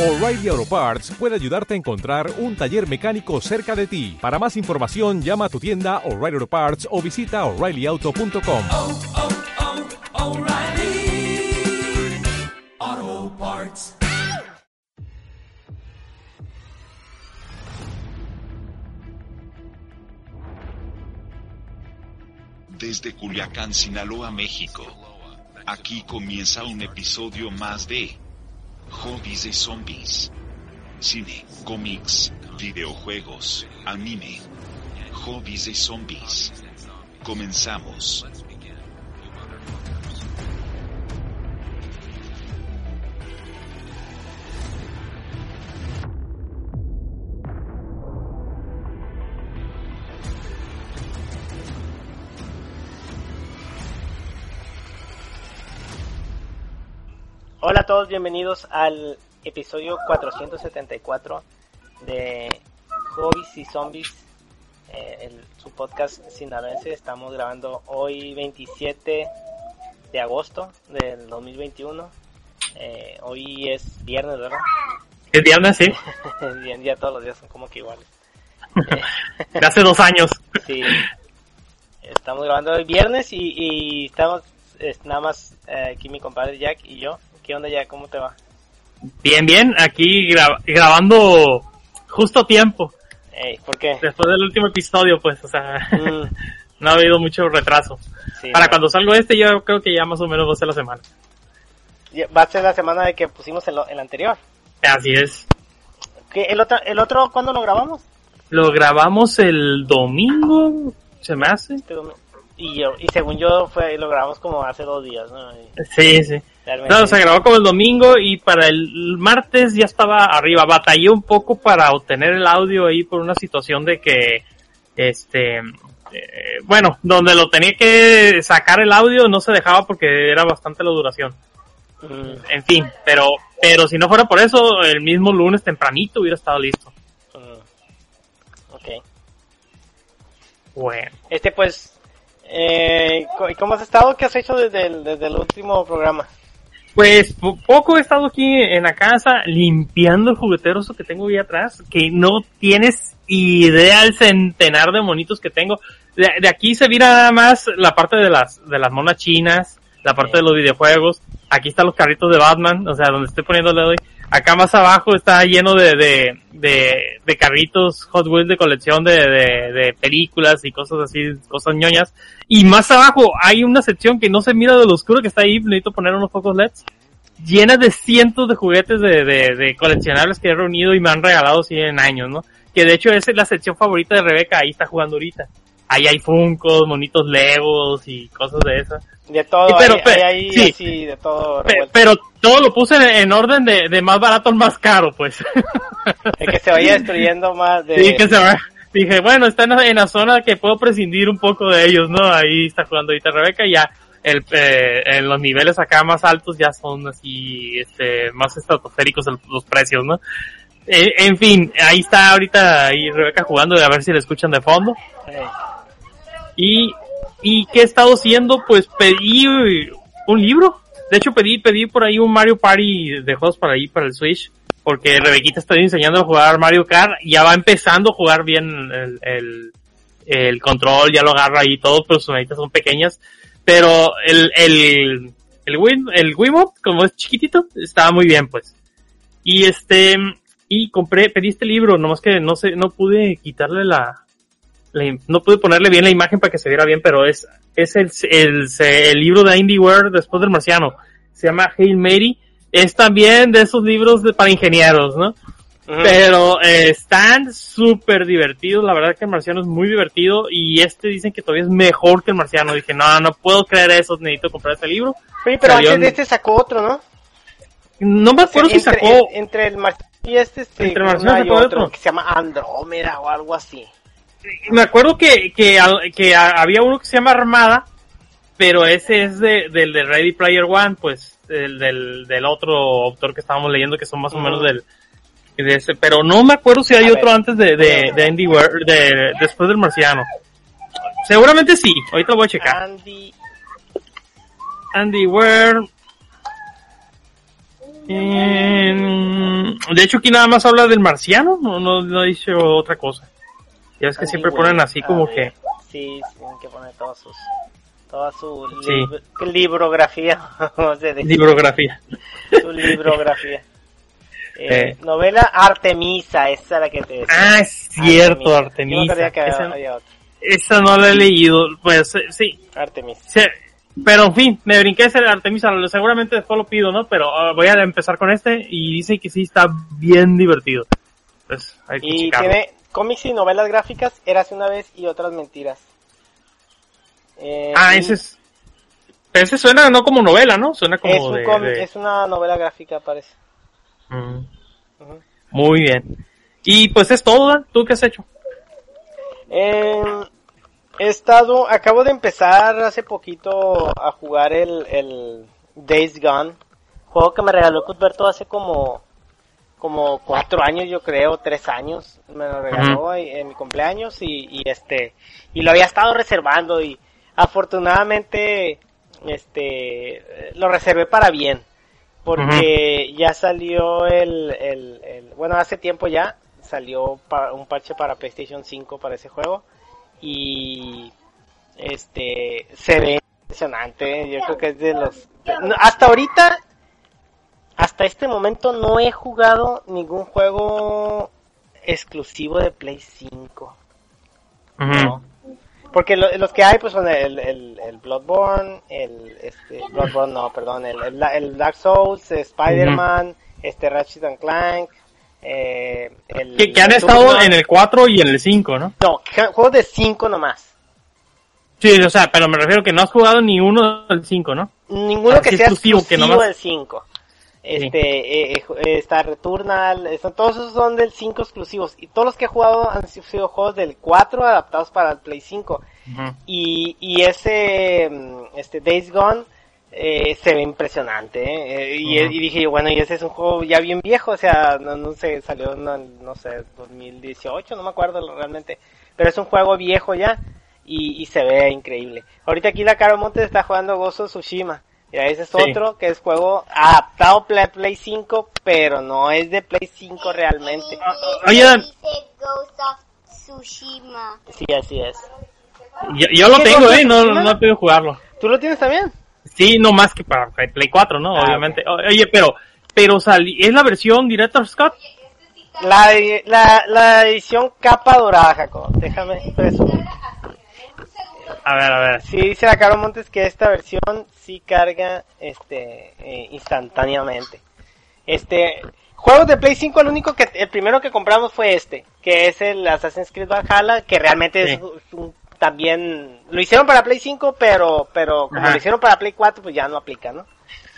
O'Reilly Auto Parts puede ayudarte a encontrar un taller mecánico cerca de ti. Para más información, llama a tu tienda O'Reilly Auto Parts o visita oreillyauto.com. oh, oh, Parts. Desde Culiacán, Sinaloa, México. Aquí comienza un episodio más de Hobbies de Zombies. Cine, cómics, videojuegos, anime. Hobbies de Zombies. Comenzamos. Hola a todos, bienvenidos al episodio 474 de Hobbies y Zombies, eh, el- su podcast sinaloense. Estamos grabando hoy 27 de agosto del 2021. Eh, hoy es viernes, ¿verdad? Es viernes, sí. Bien, ya todos los días son como que iguales. De hace dos años. Sí. Estamos grabando hoy viernes y, y estamos es, nada más eh, aquí mi compadre Jack y yo. ¿Qué onda Jack? ¿Cómo te va? Bien, bien. Aquí gra- grabando justo a tiempo. Ey, ¿Por qué? Después del último episodio, pues, o sea, Mm, no ha habido mucho retraso. sí, Para no. cuando salgo este, yo creo que ya más o menos va a ser la semana. Ya- Va a ser la semana de que pusimos el, el anterior. Así es. ¿Qué, el, otro, ¿El otro cuándo lo grabamos? Lo grabamos el domingo, se me hace. Este domingo. Y, yo, y según yo fue lo grabamos como hace dos días, ¿no? Y Sí, sí. Realmente- se grabó como el domingo y para el martes ya estaba arriba. Batallé un poco para obtener el audio ahí por una situación de que, este, eh, bueno, donde lo tenía que sacar el audio no se dejaba porque era bastante la duración. Mm, En fin, pero, pero si no fuera por eso, el mismo lunes tempranito hubiera estado listo. mm. Ok. Bueno. Este pues... Eh, co- ¿y ¿Cómo has estado? ¿Qué has hecho desde el, desde el último programa? Pues po- poco he estado aquí en la casa limpiando el juguetero que tengo ahí atrás, que no tienes idea el centenar de monitos que tengo. De, de aquí se mira nada más la parte de las, de las monas chinas, la parte Sí. de los videojuegos. Aquí están los carritos de Batman, o sea, donde estoy poniéndole hoy. Acá más abajo está lleno de, de, de, de carritos Hot Wheels de colección de, de, de películas y cosas así, cosas ñoñas. Y más abajo hay una sección que no se mira de lo oscuro que está ahí, necesito poner unos pocos LEDs, llena de cientos de juguetes de, de, de coleccionables que he reunido y me han regalado 100 años, ¿no? Que de hecho esa es la sección favorita de Rebeca, ahí está jugando ahorita. Ahí hay funcos, monitos legos y cosas de esas. De todo, Sí, pero, hay, pe- hay ahí sí. así, de todo revuelto. pero todo lo puse en, en orden de, de más barato al más caro, pues. El que se vaya destruyendo más de... Sí, que se va. Dije, bueno, está en la, en la zona que puedo prescindir un poco de ellos, ¿no? Ahí está jugando ahorita Rebeca y ya el, eh, en los niveles acá más altos ya son así, este, más estratosféricos los precios, ¿no? Eh, en fin, ahí está ahorita ahí Rebeca jugando, a ver si le escuchan de fondo. Ey, Y, y qué he estado haciendo, pues pedí un libro. De hecho pedí, pedí por ahí un Mario Party de juegos para ahí, para el Switch. Porque Rebequita está enseñando a jugar Mario Kart. Ya va empezando a jugar bien el, el, el control, ya lo agarra ahí todo, pero sus manitas son pequeñas. Pero el, el, el Wii, el Wiimote, como es chiquitito, estaba muy bien, pues. Y este, y compré, pedí este libro, nomás que no sé, no pude quitarle la, no pude ponerle bien la imagen para que se viera bien, pero es, es el, el, el libro de IndieWare después del marciano. Se llama Hail Mary. Es también de esos libros de, para ingenieros, ¿no? Pero eh, están súper divertidos. La verdad que el marciano es muy divertido. Y este dicen que todavía es mejor que el marciano. Dije, no, no puedo creer eso. Necesito comprar este libro. Pero salió antes de este sacó otro, ¿no? No me acuerdo si sacó. en- entre el Marciano y este, este Entre no Marciano hay sacó otro, otro. que se llama Andrómeda o algo así. Me acuerdo que, que, que había uno que se llama Armada. Pero ese es de, del de Ready Player One, pues, del, del, del otro autor que estábamos leyendo, que son más o menos del, de ese, pero no me acuerdo si hay A otro ver. antes de, de, de Andy Weir- de, después del marciano. Seguramente sí, ahorita lo voy a checar. Andy. Andy De hecho, aquí nada más habla del marciano, no, no, no dice otra cosa. Ya es que Ay, siempre güey, ponen así como ver. que... Sí, tienen que poner todos sus. Toda su Sí. lib- librografía. Librografía. su librografía. Eh, Eh. Novela Artemisa, esa es la que te decía. Ah, es cierto, Artemisa. sabía que había, Esa, había otra. esa no la he leído, pues eh, sí. Artemisa. Sí, Pero en fin, me brinqué ese Artemisa, seguramente después lo pido, ¿no? Pero ah, voy a empezar con este y dice que sí está bien divertido. Pues hay que Y tiene cómics y novelas gráficas, Eras una vez y otras mentiras. Eh, Ah, ese es... Ese suena no como novela, ¿no? Suena como es, un de... cómic- de- es una novela gráfica, parece. Mm. Muy bien. Y pues es todo, ¿verdad? ¿Tú qué has hecho? Eh, he estado, acabo de empezar hace poquito a jugar el, el Days Gone, juego que me regaló Cuthberto hace como, como cuatro años yo creo, tres años, me lo regaló en, en mi cumpleaños y, y este, y lo había estado reservando y afortunadamente, este, lo reservé para bien, porque ya salió el, el, el- bueno, hace tiempo ya salió pa- un parche para PlayStation 5 para ese juego y este se ve impresionante, yo creo que es de los hasta ahorita hasta este momento no he jugado ningún juego exclusivo de Play 5. Ujú. No. Porque lo- los que hay pues son el, el, el Bloodborne, el este Bloodborne no, perdón, el, el, Dark Souls, Spider-Man, este Ratchet and Clank, eh, el Que, que han estado Raider. en el 4 y en el 5, ¿no? No, juegos de 5 nomás. Sí, o sea, pero me refiero que no has jugado ni uno del 5, ¿no? Ninguno que sea exclusivo, exclusivo, que nomás- del 5. Este, eh, eh, eh, está Returnal, son- todos esos son del 5 exclusivos. Y todos los que he jugado han sido juegos del 4 adaptados para el Play 5. Ujú. Y, y ese, mm, este Days Gone, eh, se ve impresionante, ¿eh? Eh, y, Ujú. y dije yo, bueno, y ese es un juego ya bien viejo, o sea, no, no sé, salió, no, no sé, 2018, no me acuerdo realmente, pero es un juego viejo ya, y, y se ve increíble. Ahorita aquí la Caro Montes está jugando Gozo Tsushima, y ese es Sí. otro que es juego adaptado Play, Play 5, pero no es de Play 5 realmente. Oye, Dan. Dice Ghost of Tsushima. Sí, así es. Yo, yo lo ¿Qué tengo, ¿eh? No, no he podido jugarlo. ¿Tú lo tienes también? Sí, no más que para Play 4, ¿no? Ah, Obviamente. Oye, pero, pero salí, ¿es la versión Director Scott? La, la, la edición capa dorada, Jacob. Déjame presumir. A ver, a ver. Sí, dice la Caro Montes que esta versión sí carga este eh, instantáneamente. Este, juegos de Play 5, el único que, el primero que compramos fue este, que es el Assassin's Creed Valhalla, que realmente es un- también, lo hicieron para Play 5, pero, pero como Ajá. lo hicieron para Play 4, pues ya no aplica, ¿no?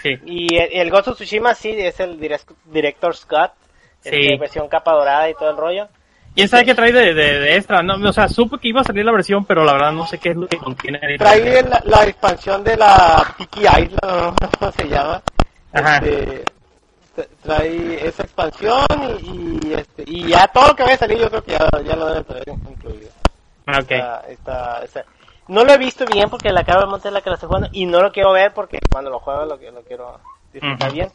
Sí. Y el, el Ghost of Tsushima sí, es el direct- Director Scott, Sí. este, versión capa dorada y todo el rollo. ¿Quién sabe qué trae de, de, de extra? No, o sea, supe que iba a salir la versión, pero la verdad no sé qué es lo que contiene. Trae la, la expansión de la Tiki Island, ¿no? ¿cómo se llama? Ajá. Este, tra- trae esa expansión y, y, este, y ya todo lo que vaya a salir yo creo que ya, ya lo deben traer incluido. Ah, Ok. Está- está- está- No lo he visto bien porque la Caro de Monte es la que lo estoy jugando y no lo quiero ver porque cuando lo juego lo, lo quiero disfrutar Ujú. bien.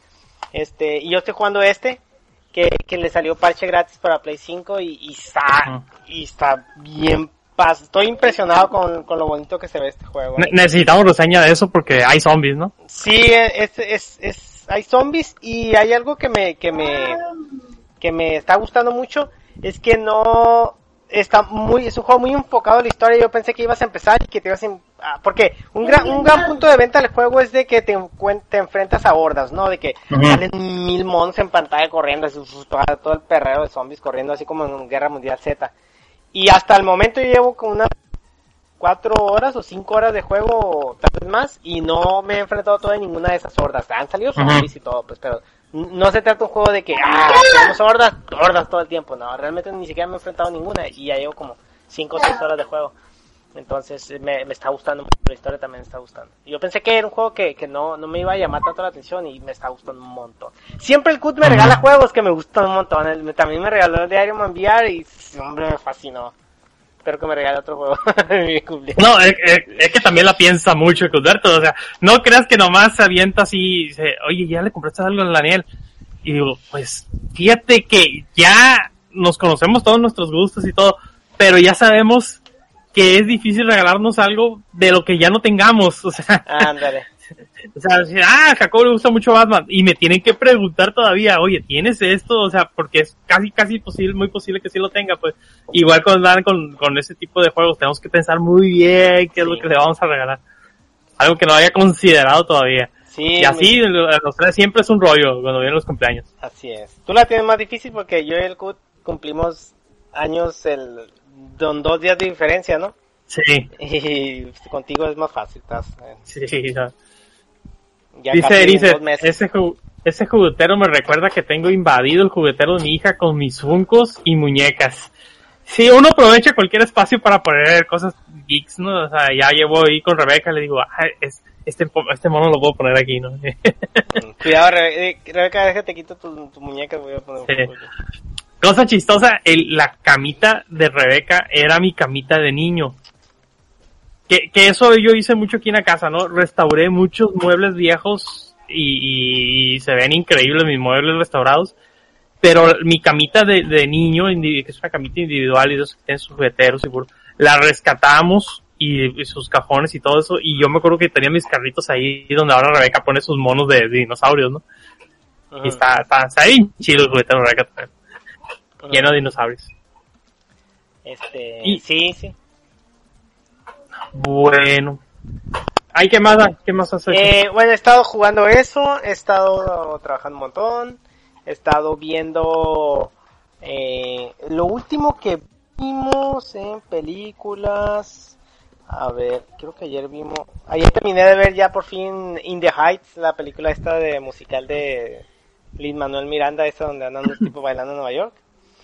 Este, y yo estoy jugando este, que, que le salió parche gratis para Play 5 y, y está, y está bien Estoy impresionado con, con lo bonito que se ve este juego. Ne- necesitamos reseña de eso porque hay zombies, ¿no? Sí, es, es, es, hay zombies y hay algo que me, que me, que me está gustando mucho, es que no está muy, es un juego muy enfocado en la historia, yo pensé que ibas a empezar y que te ibas a, ah, porque un gran, un gran punto de venta del juego es de que te, te enfrentas a hordas, ¿no? De que salen mil mons en pantalla corriendo, así, todo, el perreo de zombies corriendo así como en Guerra Mundial Z. Y hasta el momento yo llevo como unas cuatro horas o cinco horas de juego, tal vez más, y no me he enfrentado a ninguna de esas hordas. Han salido zombies y todo, pues, pero no se trata de un juego de que, ah, tenemos hordas, hordas todo el tiempo. No, realmente ni siquiera me he enfrentado a ninguna, y ya llevo como cinco o seis horas de juego. Entonces me, me está gustando mucho, la historia también me está gustando. Yo pensé que era un juego que, que no, no me iba a llamar tanto la atención y me está gustando un montón. Siempre el CUT me regala juegos que me gustan un montón. Me- también me regaló el de Iron Man VR y hombre me fascinó. Espero que me regale otro juego en mi cumpleaños. No, es, es- es que también la piensa mucho Cudberto, o sea, no creas que nomás se avienta así, dice, oye, ya le compraste algo al Daniel. Y digo, pues fíjate que ya nos conocemos todos nuestros gustos y todo, pero ya sabemos que es difícil regalarnos algo de lo que ya no tengamos. O sea, Ándale. O sea, decir, ah, Jacob le gusta mucho Batman. Y me tienen que preguntar todavía, oye, ¿tienes esto? O sea, porque es casi, casi posible, muy posible que sí lo tenga, pues. Igual con, con, con ese tipo de juegos, tenemos que pensar muy bien qué es Sí. lo que le vamos a regalar. Algo que no haya considerado todavía. Sí, Y así, los tres siempre es un rollo cuando vienen los cumpleaños. Así es. Tú la tienes más difícil porque yo y el Cut cumplimos años el, con dos días de diferencia, ¿no? Sí, Y contigo es más fácil, estás, eh, sí, sí. Ya. Dice, dice, ese, ju- ese juguetero me recuerda que tengo invadido el juguetero de mi hija con mis funcos y muñecas. Sí, uno aprovecha cualquier espacio para poner cosas geeks, ¿no? O sea, ya llevo ahí con Rebeca, le digo, ah, es, este, este mono lo puedo poner aquí, ¿no? Cuidado, Rebe- eh, Rebeca, déjate quito tu, tu muñeca, voy a poner Sí. Cosa chistosa, el, la camita de Rebeca era mi camita de niño. Que, que eso yo hice mucho aquí en la casa, ¿no? Restauré muchos muebles viejos y, y se ven increíbles mis muebles restaurados. Pero mi camita de, de niño, que es una camita individual y de esos que tienen sus jugueteros y la rescatamos y, y sus cajones y todo eso. Y yo me acuerdo que tenía mis carritos ahí donde ahora Rebeca pone sus monos de, dinosaurios, ¿no? Y está, está, está bien chido el juguetero de Rebeca también, lleno de dinosaurios. Este, Y- sí, sí. Bueno. Ay, ¿qué más? ¿Qué más has hecho? Eh, bueno, he estado jugando eso, he estado trabajando un montón, he estado viendo eh, lo último que vimos en películas. A ver, creo que ayer vimos, ayer terminé de ver ya por fin In the Heights, la película esta de musical de Lin Manuel Miranda, esa donde andan unos tipos bailando en Nueva York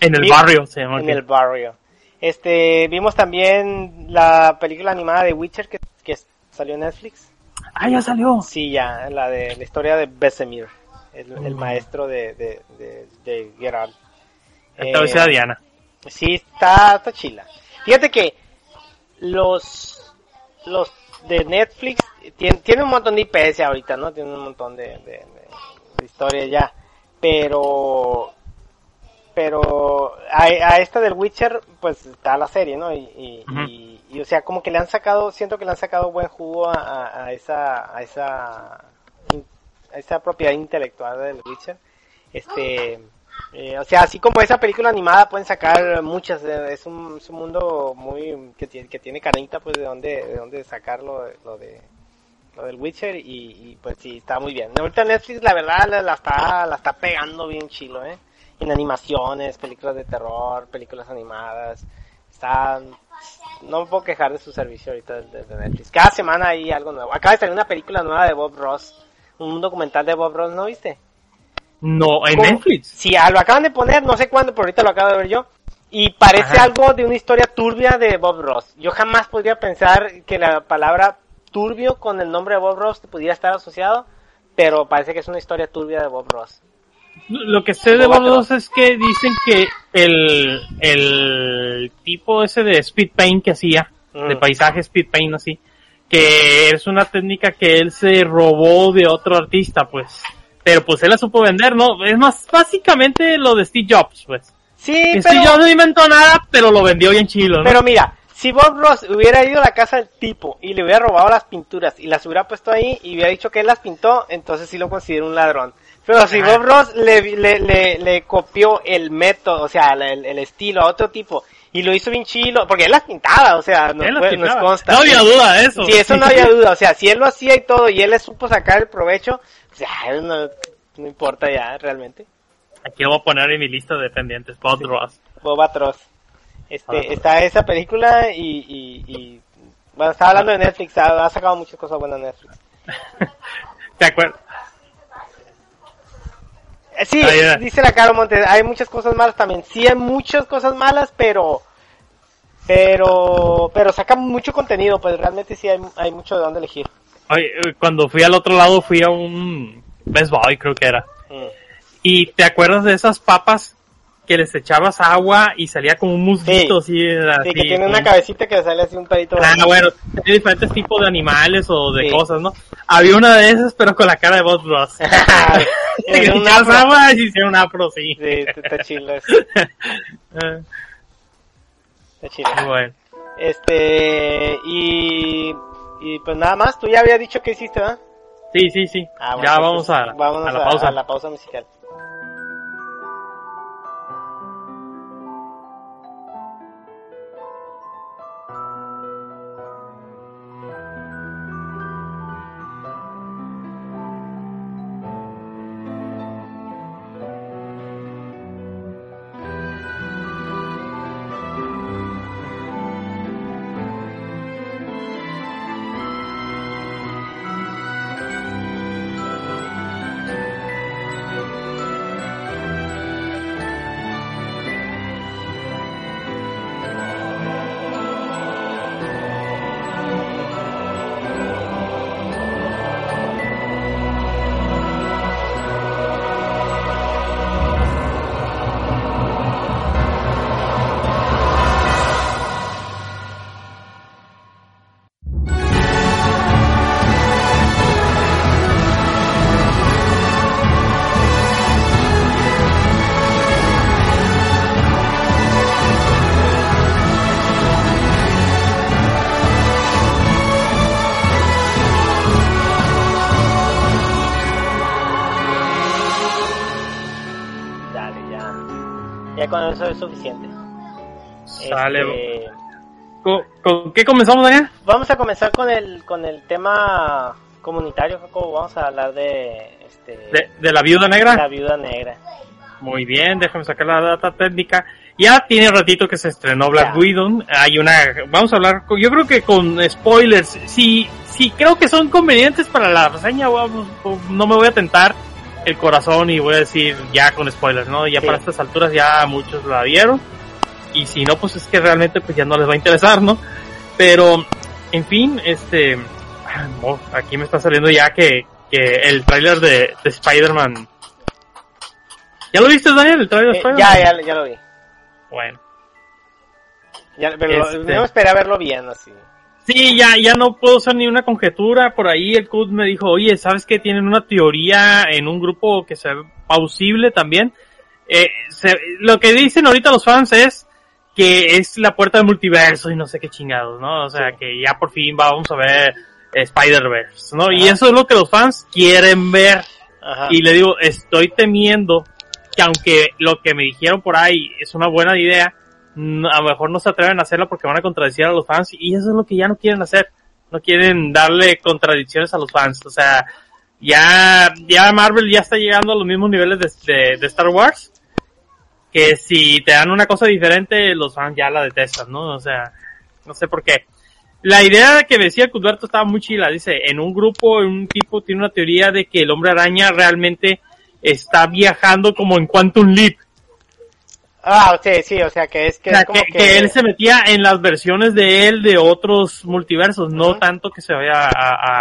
en el barrio se llama. en aquí. el barrio. Este, vimos también la película animada de Witcher que, que salió en Netflix. Ah, ya salió. Sí, ya, la de la historia de Besemir, el, el Mm. maestro de, de, de, de Geralt. Esta vez Eh, era Diana. Sí, está, está chila. Fíjate que los, los de Netflix tienen, tienen un montón de IPS ahorita, ¿no? Tienen un montón de, de, de- de historia ya. Pero, pero a, a esta del Witcher, pues está la serie, ¿no? Y, y, y- y, o sea, como que le han sacado, siento que le han sacado buen jugo a, a- esa, a esa, a esa propiedad intelectual del Witcher. Este, eh, o sea, así como esa película animada pueden sacar muchas, eh, es un, es un mundo muy que tiene, que tiene carnita pues de dónde, de dónde sacar lo, de- lo de lo del Witcher y, y, pues sí, está muy bien. Ahorita Netflix la verdad la, la está la está pegando bien chilo, eh. En animaciones, películas de terror, películas animadas. Está no me puedo quejar de su servicio ahorita de, de Netflix. Cada semana hay algo nuevo. Acaba de salir una película nueva de Bob Ross, un documental de Bob Ross, ¿no viste? No, en ¿Cómo? Netflix. Sí, ah, lo acaban de poner, no sé cuándo, pero ahorita lo acabo de ver yo. Y parece Ajá. algo de una historia turbia de Bob Ross. Yo jamás podría pensar que la palabra turbio con el nombre de Bob Ross pudiera estar asociado, pero parece que es una historia turbia de Bob Ross. Lo que sé de Boba Bob Ross es que dicen que el, el tipo ese de speed paint que hacía, de paisaje speed paint así, que es una técnica que él se robó de otro artista, pues. Pero pues él la supo vender, ¿no? Es más, básicamente lo de Steve Jobs, pues. Sí, pero, Steve Jobs no inventó nada, pero lo vendió bien chilo, ¿no? pero mira, si Bob Ross hubiera ido a la casa del tipo y le hubiera robado las pinturas y las hubiera puesto ahí y hubiera dicho que él las pintó, entonces sí lo considero un ladrón. Pero si. Bob Ross le, le, le, le copió el método, o sea, el, el estilo a otro tipo y lo hizo bien chilo, porque él las pintaba, o sea, no, fue- nos consta. No había duda de eso. Sí, eso no había duda, o sea, si él lo hacía y todo y él le supo sacar el provecho, pues ya, no, no importa ya, realmente. Aquí lo voy a poner en mi lista de pendientes, Bob Ross. Bob Atroz. Este, está esa película y, y, y bueno, estaba hablando de Netflix, ha, ha sacado muchas cosas buenas Netflix. ¿Te acuerdas? Sí, Ah, dice la Caro Montes, hay muchas cosas malas también. Sí hay muchas cosas malas, pero pero pero sacan mucho contenido, pues realmente sí hay, hay mucho de dónde elegir. Oye, eh, cuando fui al otro lado fui a un Best Buy, creo que era. Mm. ¿Y te acuerdas de esas papas que les echabas agua y salía como un musguito así, así, Sí, que tiene una cabecita que sale así un pedito. Ah, bueno, tenía diferentes tipos de animales o de Sí. cosas, ¿no? Había una de esas, pero con la cara de Bob Ross. que Tiene un agua y hicieron un afro, sí. Sí, está chido. eso, Eh, Está chido. bueno. Este, y, y pues nada más, tú ya habías dicho que hiciste, ¿verdad? Sí, sí, sí. Ah, bueno, ya entonces, vamos a, a la pausa. a la pausa musical. Ya con eso es suficiente. Sale. Este, ¿Con, con qué comenzamos, Daniel? vamos a comenzar con el, con el tema comunitario, Jacobo. Vamos a hablar de, este, De, de la viuda negra. la viuda negra. Muy bien, déjame sacar la data técnica. Ya tiene ratito que se estrenó Black. Widow. Hay una, vamos a hablar, con- yo creo que con spoilers. Si, si creo que son convenientes para la reseña, vamos, no me voy a tentar el corazón y voy a decir ya con spoilers, ¿no? Ya Sí. para estas alturas ya muchos la vieron. Y si no, pues es que realmente pues ya no les va a interesar, ¿no? Pero, en fin, este, ah, no, aquí me está saliendo ya que, que el tráiler de, de Spider-Man. ¿Ya lo viste, Daniel? El tráiler de Eh, Spider-Man. ya, ya, ya lo vi. Bueno. Ya, pero Este- no esperé a verlo bien así. Sí, ya, ya no puedo hacer ni una conjetura. Por ahí el CUT me dijo, oye, ¿sabes que tienen una teoría en un grupo que se ve plausible también? Eh, se- lo que dicen ahorita los fans es que es la puerta del multiverso y no sé qué chingados, ¿no? O sea, Sí. que ya por fin vamos a ver eh, Spider-Verse, ¿no? Y eso es lo que los fans quieren ver. Ajá. Y le digo, estoy temiendo que aunque lo que me dijeron por ahí es una buena idea, a lo mejor no se atreven a hacerlo porque van a contradecir a los fans y eso es lo que ya no quieren hacer. No quieren darle contradicciones a los fans. O sea, ya, ya Marvel ya está llegando a los mismos niveles de, Star Wars. Que si te dan una cosa diferente, los fans ya la detestan, ¿no? O sea, no sé por qué. La idea que decía Cudberto estaba muy chila. Dice, en un grupo, un tipo tiene una teoría de que el hombre araña realmente está viajando como en Quantum Leap. Ah, sí, sí, o sea que es que O sea, es como que, que, que él se metía en las versiones de él de otros multiversos, no tanto que se vaya a, a,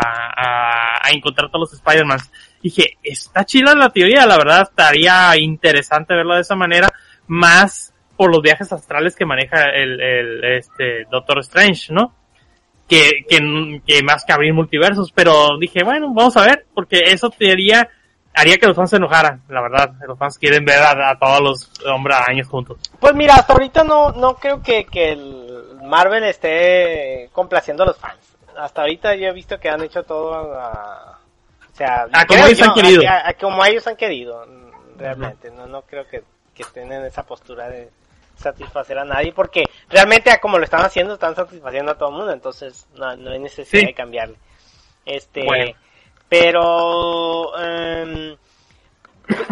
a- encontrar todos los Spider-Man. Dije, está chila la teoría, la verdad estaría interesante verlo de esa manera, más por los viajes astrales que maneja el, el este Doctor Strange, ¿no? Que, que, que más que abrir multiversos, pero dije, bueno, vamos a ver, porque eso teoría haría que los fans se enojaran, la verdad. Los fans quieren ver a, a todos los hombres arañas juntos. Pues mira, hasta ahorita no, no creo que, que el Marvel esté complaciendo a los fans. Hasta ahorita yo he visto que han hecho todo a... O sea, Ah, como ellos han querido. a- a- como ellos han querido, realmente. No, no creo que, que estén en esa postura de satisfacer a nadie, porque realmente a como lo están haciendo, están satisfaciendo a todo el mundo, entonces no, no hay necesidad Sí. de cambiarle. Este, Bueno. Pero em,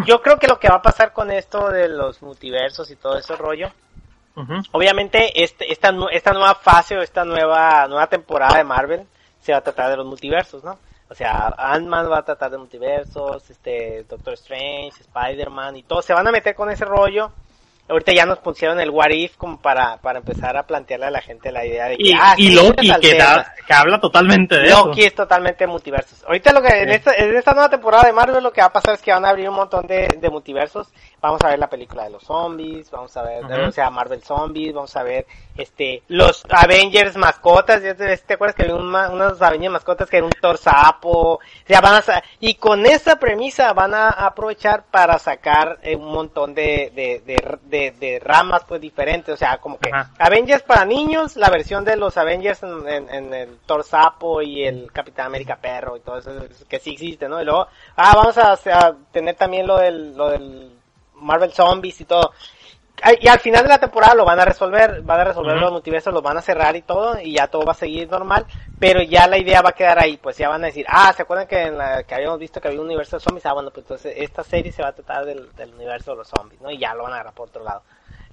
yo creo que lo que va a pasar con esto de los multiversos y todo ese rollo, obviamente este, esta, esta nueva fase o esta nueva, nueva temporada de Marvel se va a tratar de los multiversos, ¿no? O sea, Ant-Man va a tratar de multiversos, este, Doctor Strange, Spider-Man y todo, se van a meter con ese rollo. Ahorita ya nos pusieron el What If como para, para empezar a plantearle a la gente la idea de que, Y, ah, y sí, Loki, que, da- que habla totalmente de Loki eso. es totalmente multiversos. Ahorita lo que en, esta, en esta nueva temporada de Marvel lo que va a pasar es que van a abrir un montón de, de multiversos. Vamos a ver la película de los zombies, vamos a ver, Ujú. o sea, Marvel Zombies, vamos a ver, este, los Avengers mascotas, ¿ya te, acuerdas que había un unos Avengers mascotas que era un torsapo? O sea, van a, y con esa premisa van a aprovechar para sacar eh, un montón de, de, de, de- ramas pues diferentes, o sea, como que. Avengers para niños, la versión de los Avengers en, en- en el Torsapo y el Capitán América Perro y todo eso que sí existe, ¿no? Y luego, ah, vamos a, a tener también lo del, lo del Marvel Zombies y todo. Y al final de la temporada lo van a resolver, van a resolver los multiversos, los van a cerrar y todo, y ya todo va a seguir normal, pero ya la idea va a quedar ahí, pues ya van a decir, ah, ¿se acuerdan que en la que habíamos visto que había un universo de zombies? Ah, bueno, pues entonces esta serie se va a tratar del, del universo de los zombies, ¿no? Y ya lo van a agarrar por otro lado.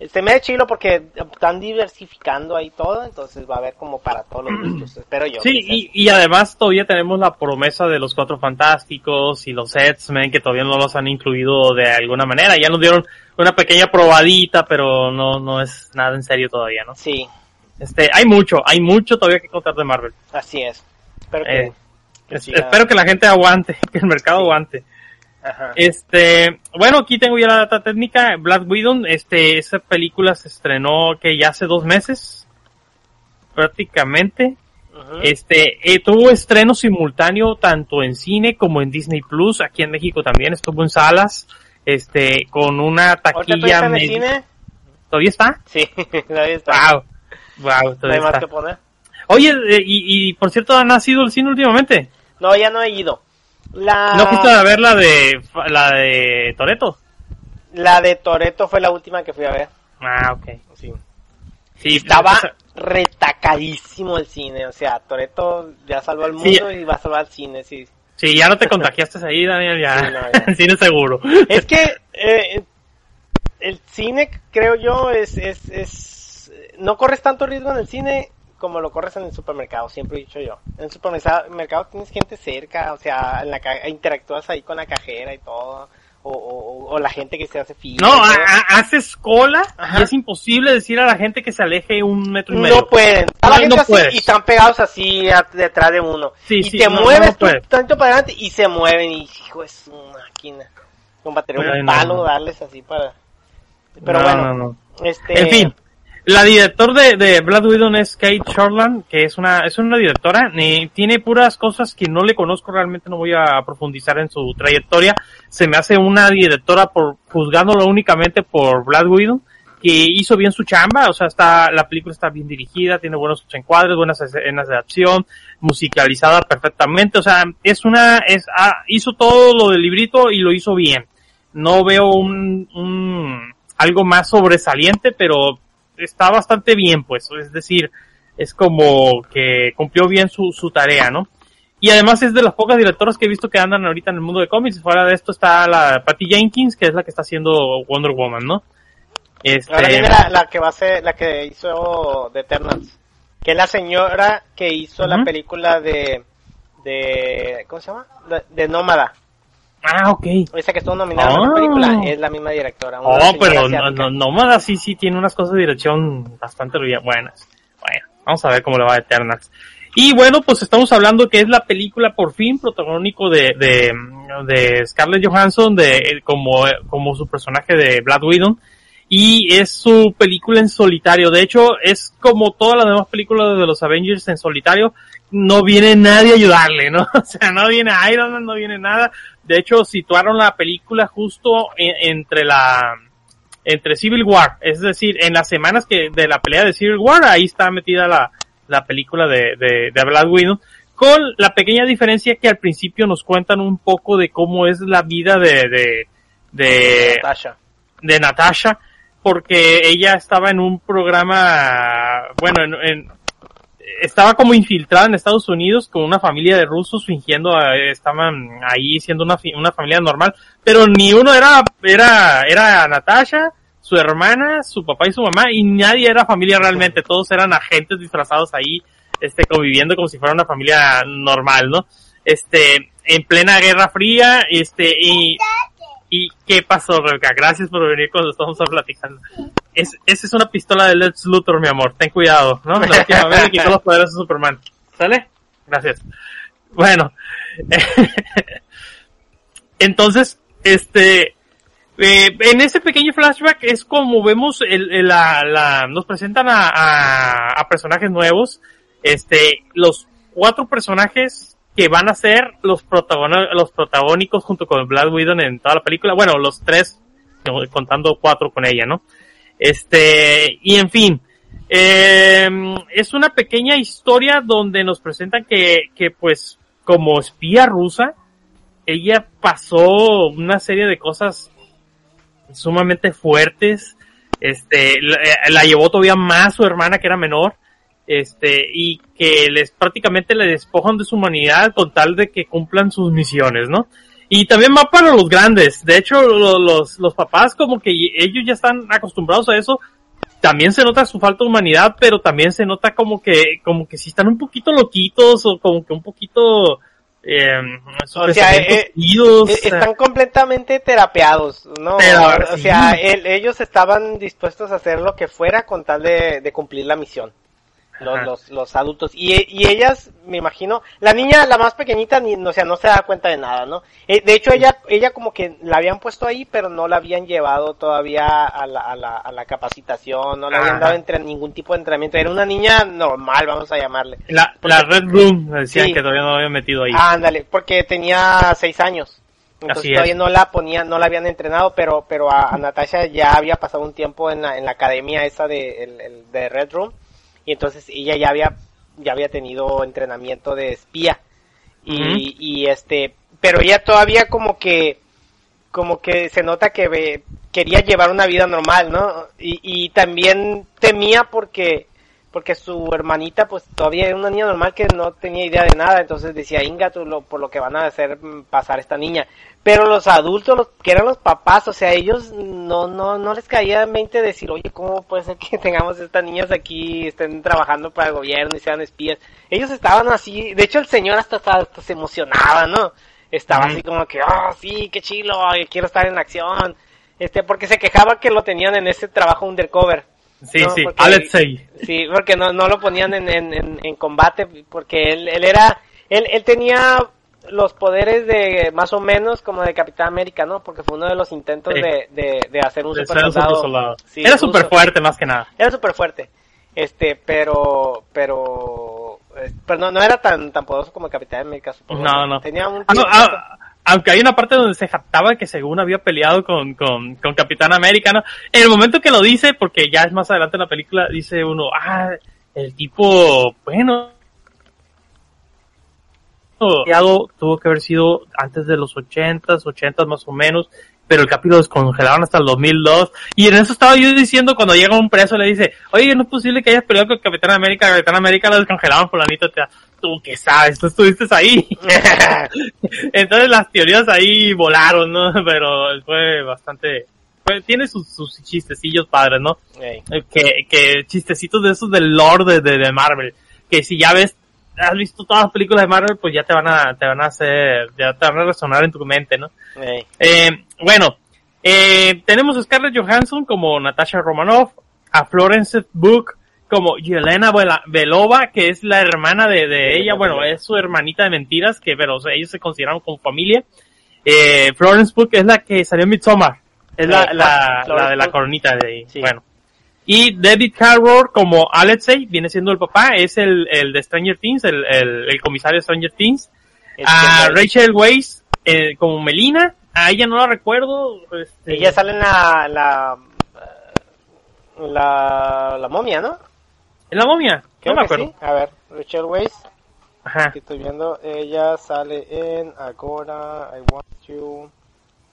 Se me da chilo porque están diversificando ahí todo, entonces va a haber como para todos los gustos, espero yo. Sí, y, y además todavía tenemos la promesa de los Cuatro Fantásticos y los X-Men que todavía no los han incluido de alguna manera. Ya nos dieron una pequeña probadita, pero no, no es nada en serio todavía, ¿no? Sí, Este, hay mucho, hay mucho todavía que contar de Marvel. así es. Espero que, Eh, que Es- siga. espero que la gente aguante, que el mercado Sí. aguante. Ajá. Este, bueno, aquí tengo ya la data técnica. Black Widow, este, esa película se estrenó que ya hace dos meses, prácticamente. Este, eh, tuvo estreno simultáneo tanto en cine como en Disney Plus. Aquí en México también estuvo en salas, este, con una ¿Ahorita todavía taquilla. está en cine? ¿Todavía está? Sí, todavía está. Wow, wow, No hay todavía más está. que poner. Oye, eh, y, y por cierto, ¿han nacido el cine últimamente? No, ya no he ido. La, ¿No fuiste a ver la de, la de Toreto? la de Toreto fue la última que fui a ver. Ah, ok. Sí. Sí, Estaba pues, retacadísimo el cine. O sea, Toreto ya salvó al mundo Sí. y va a salvar el cine, sí. Sí, ya no te contagiaste ahí, Daniel, ya. Sí, no, ya. Cine seguro. Es que eh, el cine, creo yo, es, es, es... No corres tanto riesgo en el cine como lo corres en el supermercado, siempre he dicho yo. En el supermercado tienes gente cerca, o sea, en la ca- interactúas ahí con la cajera y todo. O, o, o la gente que se hace fila. No, haces cola Ajá. y es imposible decir a la gente que se aleje un metro y medio. No pueden. A la No, gente no así, y están pegados así a- detrás de uno. Sí, y sí, te no, mueves tú tanto para adelante y se mueven y hijo es una máquina. Tener Ay, un palo, darles así para... Pero No, bueno, no, no. este... En fin, la director de, de Black Widow es Kate Shortland, que es una, es una directora, tiene puras cosas que no le conozco, realmente no voy a profundizar en su trayectoria. Se me hace una directora por, juzgándolo únicamente por Black Widow, que hizo bien su chamba, o sea, está, la película está bien dirigida, tiene buenos encuadres, buenas escenas de acción, musicalizada perfectamente, o sea, es una, es, ah, hizo todo lo del librito y lo hizo bien. No veo un, un, algo más sobresaliente, pero está bastante bien, pues, es decir, es como que cumplió bien su, su tarea, ¿no? Y además es de las pocas directoras que he visto que andan ahorita en el mundo de cómics. Fuera de esto está la Patty Jenkins, que es la que está haciendo Wonder Woman, ¿no? Este, Ahora viene la, la que va a ser, la que hizo The Eternals. Que es la señora que hizo la Ujú. película de, de, ¿cómo se llama? De, de Nómada. Ah, ok. Esa que estuvo nominada a Ah. la película es la misma directora. Oh, pero no, asiática. no, Nómada sí, sí tiene unas cosas de dirección bastante buenas. Bueno, vamos a ver cómo le va a Eternals. Y bueno, pues estamos hablando que es la película por fin protagónico de, de, de Scarlett Johansson de, como, como su personaje de Black Widow. Y es su película en solitario. De hecho, es como todas las demás películas de los Avengers en solitario. No viene nadie a ayudarle, ¿no? O sea, no viene Iron Man, no viene nada. De hecho, situaron la película justo en- entre la, entre Civil War, es decir, en las semanas que de la pelea de Civil War, ahí está metida la, la película de, de, de Black Widow, con la pequeña diferencia que al principio nos cuentan un poco de cómo es la vida de, de, de, Natasha. de Natasha, porque ella estaba en un programa, bueno, en, en- estaba como infiltrada en Estados Unidos con una familia de rusos fingiendo, eh, estaban ahí siendo una, una familia normal, pero ni uno era, era, era Natasha, su hermana, su papá y su mamá, y nadie era familia realmente, todos eran agentes disfrazados ahí, este, conviviendo como si fuera una familia normal, ¿no? Este, en plena Guerra Fría, este, y, ¿Y qué pasó, Rebeca? Gracias por venir cuando estamos platicando. Es, esa es una pistola de Lex Luthor, mi amor. Ten cuidado, ¿no? La última vez le quitó los poderes a Superman. ¿Sale? Gracias. Bueno. Entonces, este, Eh, en ese pequeño flashback es como vemos el, el- la, la- nos presentan a, a, a personajes nuevos, este, los cuatro personajes que van a ser los protagon- los protagónicos junto con Black Widow en toda la película, bueno, los tres, no, contando cuatro con ella, ¿no? Este, y en fin, eh, es una pequeña historia donde nos presentan que, que pues, como espía rusa, ella pasó una serie de cosas sumamente fuertes. Este, la, la llevó todavía más su hermana que era menor. Este, y que les prácticamente le despojan de su humanidad con tal de que cumplan sus misiones, ¿no? Y también va para los grandes. De hecho, lo- los, los papás como que ellos ya están acostumbrados a eso. También se nota su falta de humanidad, pero también se nota como que, como que si están un poquito loquitos o como que un poquito, eh, sus O sea, pensamientos eh, idos, Eh, o sea, Están completamente terapeados, ¿no? O sí. sea, el- ellos estaban dispuestos a hacer lo que fuera con tal de, de cumplir la misión. Los, los, los adultos. Y, y ellas, me imagino, la niña, la más pequeñita, ni, o sea, no se da cuenta de nada, ¿no? Eh, de hecho, ella, ella como que la habían puesto ahí, pero no la habían llevado todavía a la, a la, a la capacitación, no le habían dado entre, ningún tipo de entrenamiento. Era una niña normal, vamos a llamarle. La, la Red Room, decían Sí. que todavía no lo habían metido ahí. Ándale, porque tenía seis años. Entonces Así es. todavía no la ponían, no la habían entrenado, pero, pero a, a Natasha ya había pasado un tiempo en la, en la academia esa de, el- el- de Red Room. Y entonces ella ya había, ya había tenido entrenamiento de espía. Y, y este, pero ella todavía como que, como que se nota que ve- quería llevar una vida normal, ¿no? Y, y también temía porque, porque su hermanita pues todavía era una niña normal que no tenía idea de nada, entonces decía, Inga, tú lo, por lo que van a hacer mm, pasar esta niña. Pero los adultos, los, que eran los papás, o sea, ellos no, no, no les caía en mente decir, oye, ¿cómo puede ser que tengamos estas niñas aquí, estén trabajando para el gobierno y sean espías? Ellos estaban así, de hecho el señor hasta, hasta, hasta se emocionaba, ¿no? Estaba así como que, oh, sí, qué chilo, quiero estar en acción. Este, porque se quejaba que lo tenían en ese trabajo undercover. Sí, no, sí, porque- Alexei. Sí, porque no, no lo ponían en, en, en, combate, porque él, él era, él, él tenía los poderes de, más o menos, como de Capitán América, ¿no? Porque fue uno de los intentos Sí. de, de, de hacer un de super soldado. Sí, Era súper fuerte más que nada. Era súper fuerte. Este, pero, pero, eh, pero no, no era tan, tan poderoso como el Capitán América, supongo. No, no. Tenía un... Ah, no, ah, aunque hay una parte donde se jactaba que según había peleado con, con, con Capitán América, ¿no? En el momento que lo dice, porque ya es más adelante en la película, dice uno, ah, el tipo, bueno, tuvo que haber sido antes de los ochentas, ochentas más o menos, pero el capítulo lo descongelaron hasta el 2002, y en eso estaba yo diciendo cuando llega un preso le dice, oye, no es posible que hayas peleado con Capitán América, Capitán América lo descongelaron por la neta, tú qué sabes, tú estuviste ahí. Entonces las teorías ahí volaron, ¿no? Pero fue bastante... tiene sus, sus chistecillos padres, ¿no? Eh, Que, que chistecitos de esos del lore de, de, de Marvel. Que si ya ves, has visto todas las películas de Marvel, pues ya te van a, te van a hacer, ya te van a resonar en tu mente, ¿no? Eh, bueno, eh, tenemos a Scarlett Johansson como Natasha Romanoff, a Florence Book como Yelena Belova, que es la hermana de, de ella, bueno, es su hermanita de mentiras, que pero o sea, ellos se consideran como familia. Eh, Florence Book es la que salió en Midsommar, es la, Sí, la, de la coronita de ahí. Sí. Bueno. Y David Harbour como Alexei, viene siendo el papá, es el, el de Stranger Things, el, el, el comisario de Stranger Things Es a Rachel Weisz eh, como Melina, a ella no la recuerdo. Este, Ella sale en la, la, la, la momia, ¿no? ¿En la momia? Creo no me que acuerdo. sí. A ver, Rachel Weisz, Ajá. aquí estoy viendo, ella sale en Agora, I Want You,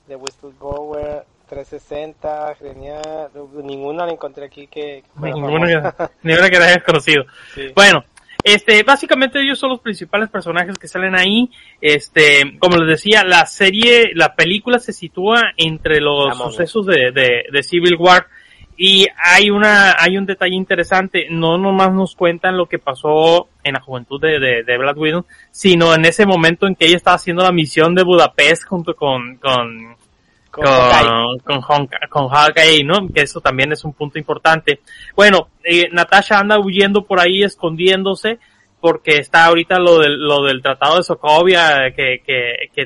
The Whistleblower, 360, genial, ninguna la encontré aquí que... que que, ninguna que la hayas conocido. Sí. Bueno, este, básicamente ellos son los principales personajes que salen ahí. Este, como les decía, la serie, la película se sitúa entre los momia. sucesos de, de, de Civil War. Y hay una, hay un detalle interesante, no nomás nos cuentan lo que pasó en la juventud de, de, de Black Widow, sino en ese momento en que ella estaba haciendo la misión de Budapest junto con, con, Con con, con, Hawk- con Hawkeye, ¿no? Que eso también es un punto importante. Bueno, eh, Natasha anda huyendo por ahí, escondiéndose, porque está ahorita lo del, lo del tratado de Sokovia, que,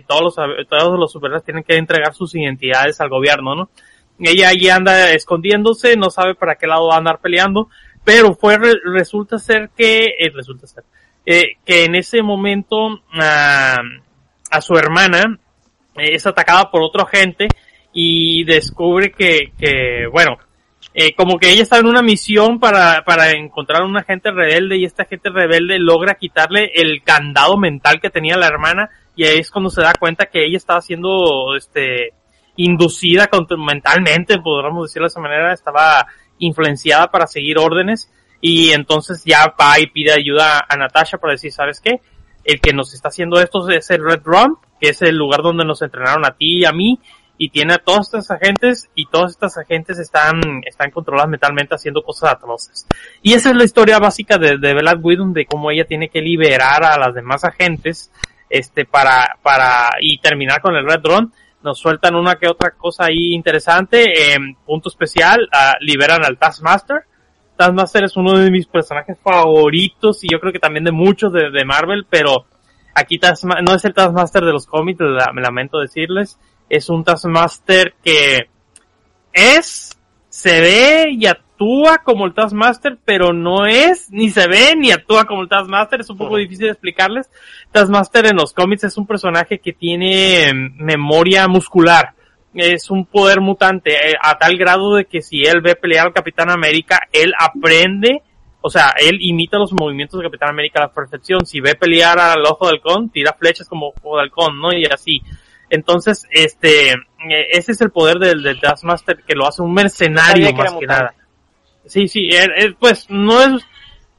todos los, todos superhéroes tienen que entregar sus identidades al gobierno, ¿no? Ella ahí anda escondiéndose, no sabe para qué lado va a andar peleando, pero fue, re- resulta ser que, eh, resulta ser, eh, que en ese momento, ah, a su hermana, es atacada por otro agente y descubre que, que bueno, eh, como que ella está en una misión para, para encontrar a un agente rebelde y este agente rebelde logra quitarle el candado mental que tenía la hermana y ahí es cuando se da cuenta que ella estaba siendo, este, inducida mentalmente, podríamos decirlo de esa manera, estaba influenciada para seguir órdenes y entonces ya va y pide ayuda a Natasha para decir, ¿sabes qué? El que nos está haciendo esto es el Red Rum, que es el lugar donde nos entrenaron a ti y a mí, y tiene a todos estos agentes, y todos estos agentes están, están controlados mentalmente haciendo cosas atroces. Y esa es la historia básica de, de Black Widow, de cómo ella tiene que liberar a las demás agentes, este, para, para, y terminar con el Red Rum. Nos sueltan una que otra cosa ahí interesante, em, punto especial, ah, liberan al Taskmaster, Taskmaster es uno de mis personajes favoritos y yo creo que también de muchos de, de Marvel, pero aquí no es el Taskmaster de los cómics, me lamento decirles, es un Taskmaster que es, se ve y actúa como el Taskmaster, pero no es, ni se ve ni actúa como el Taskmaster, es un poco difícil de explicarles. Taskmaster en los cómics es un personaje que tiene em, memoria muscular es un poder mutante eh, a tal grado de que si él ve pelear al Capitán América, él aprende, o sea, él imita los movimientos del Capitán América a la perfección. Si ve pelear al Ojo de Halcón, tira flechas como Ojo de Halcón, ¿no? Y así. Entonces, este, eh, ese es el poder del, del Taskmaster que lo hace un mercenario que más que nada. Sí, sí, él- él, pues no es,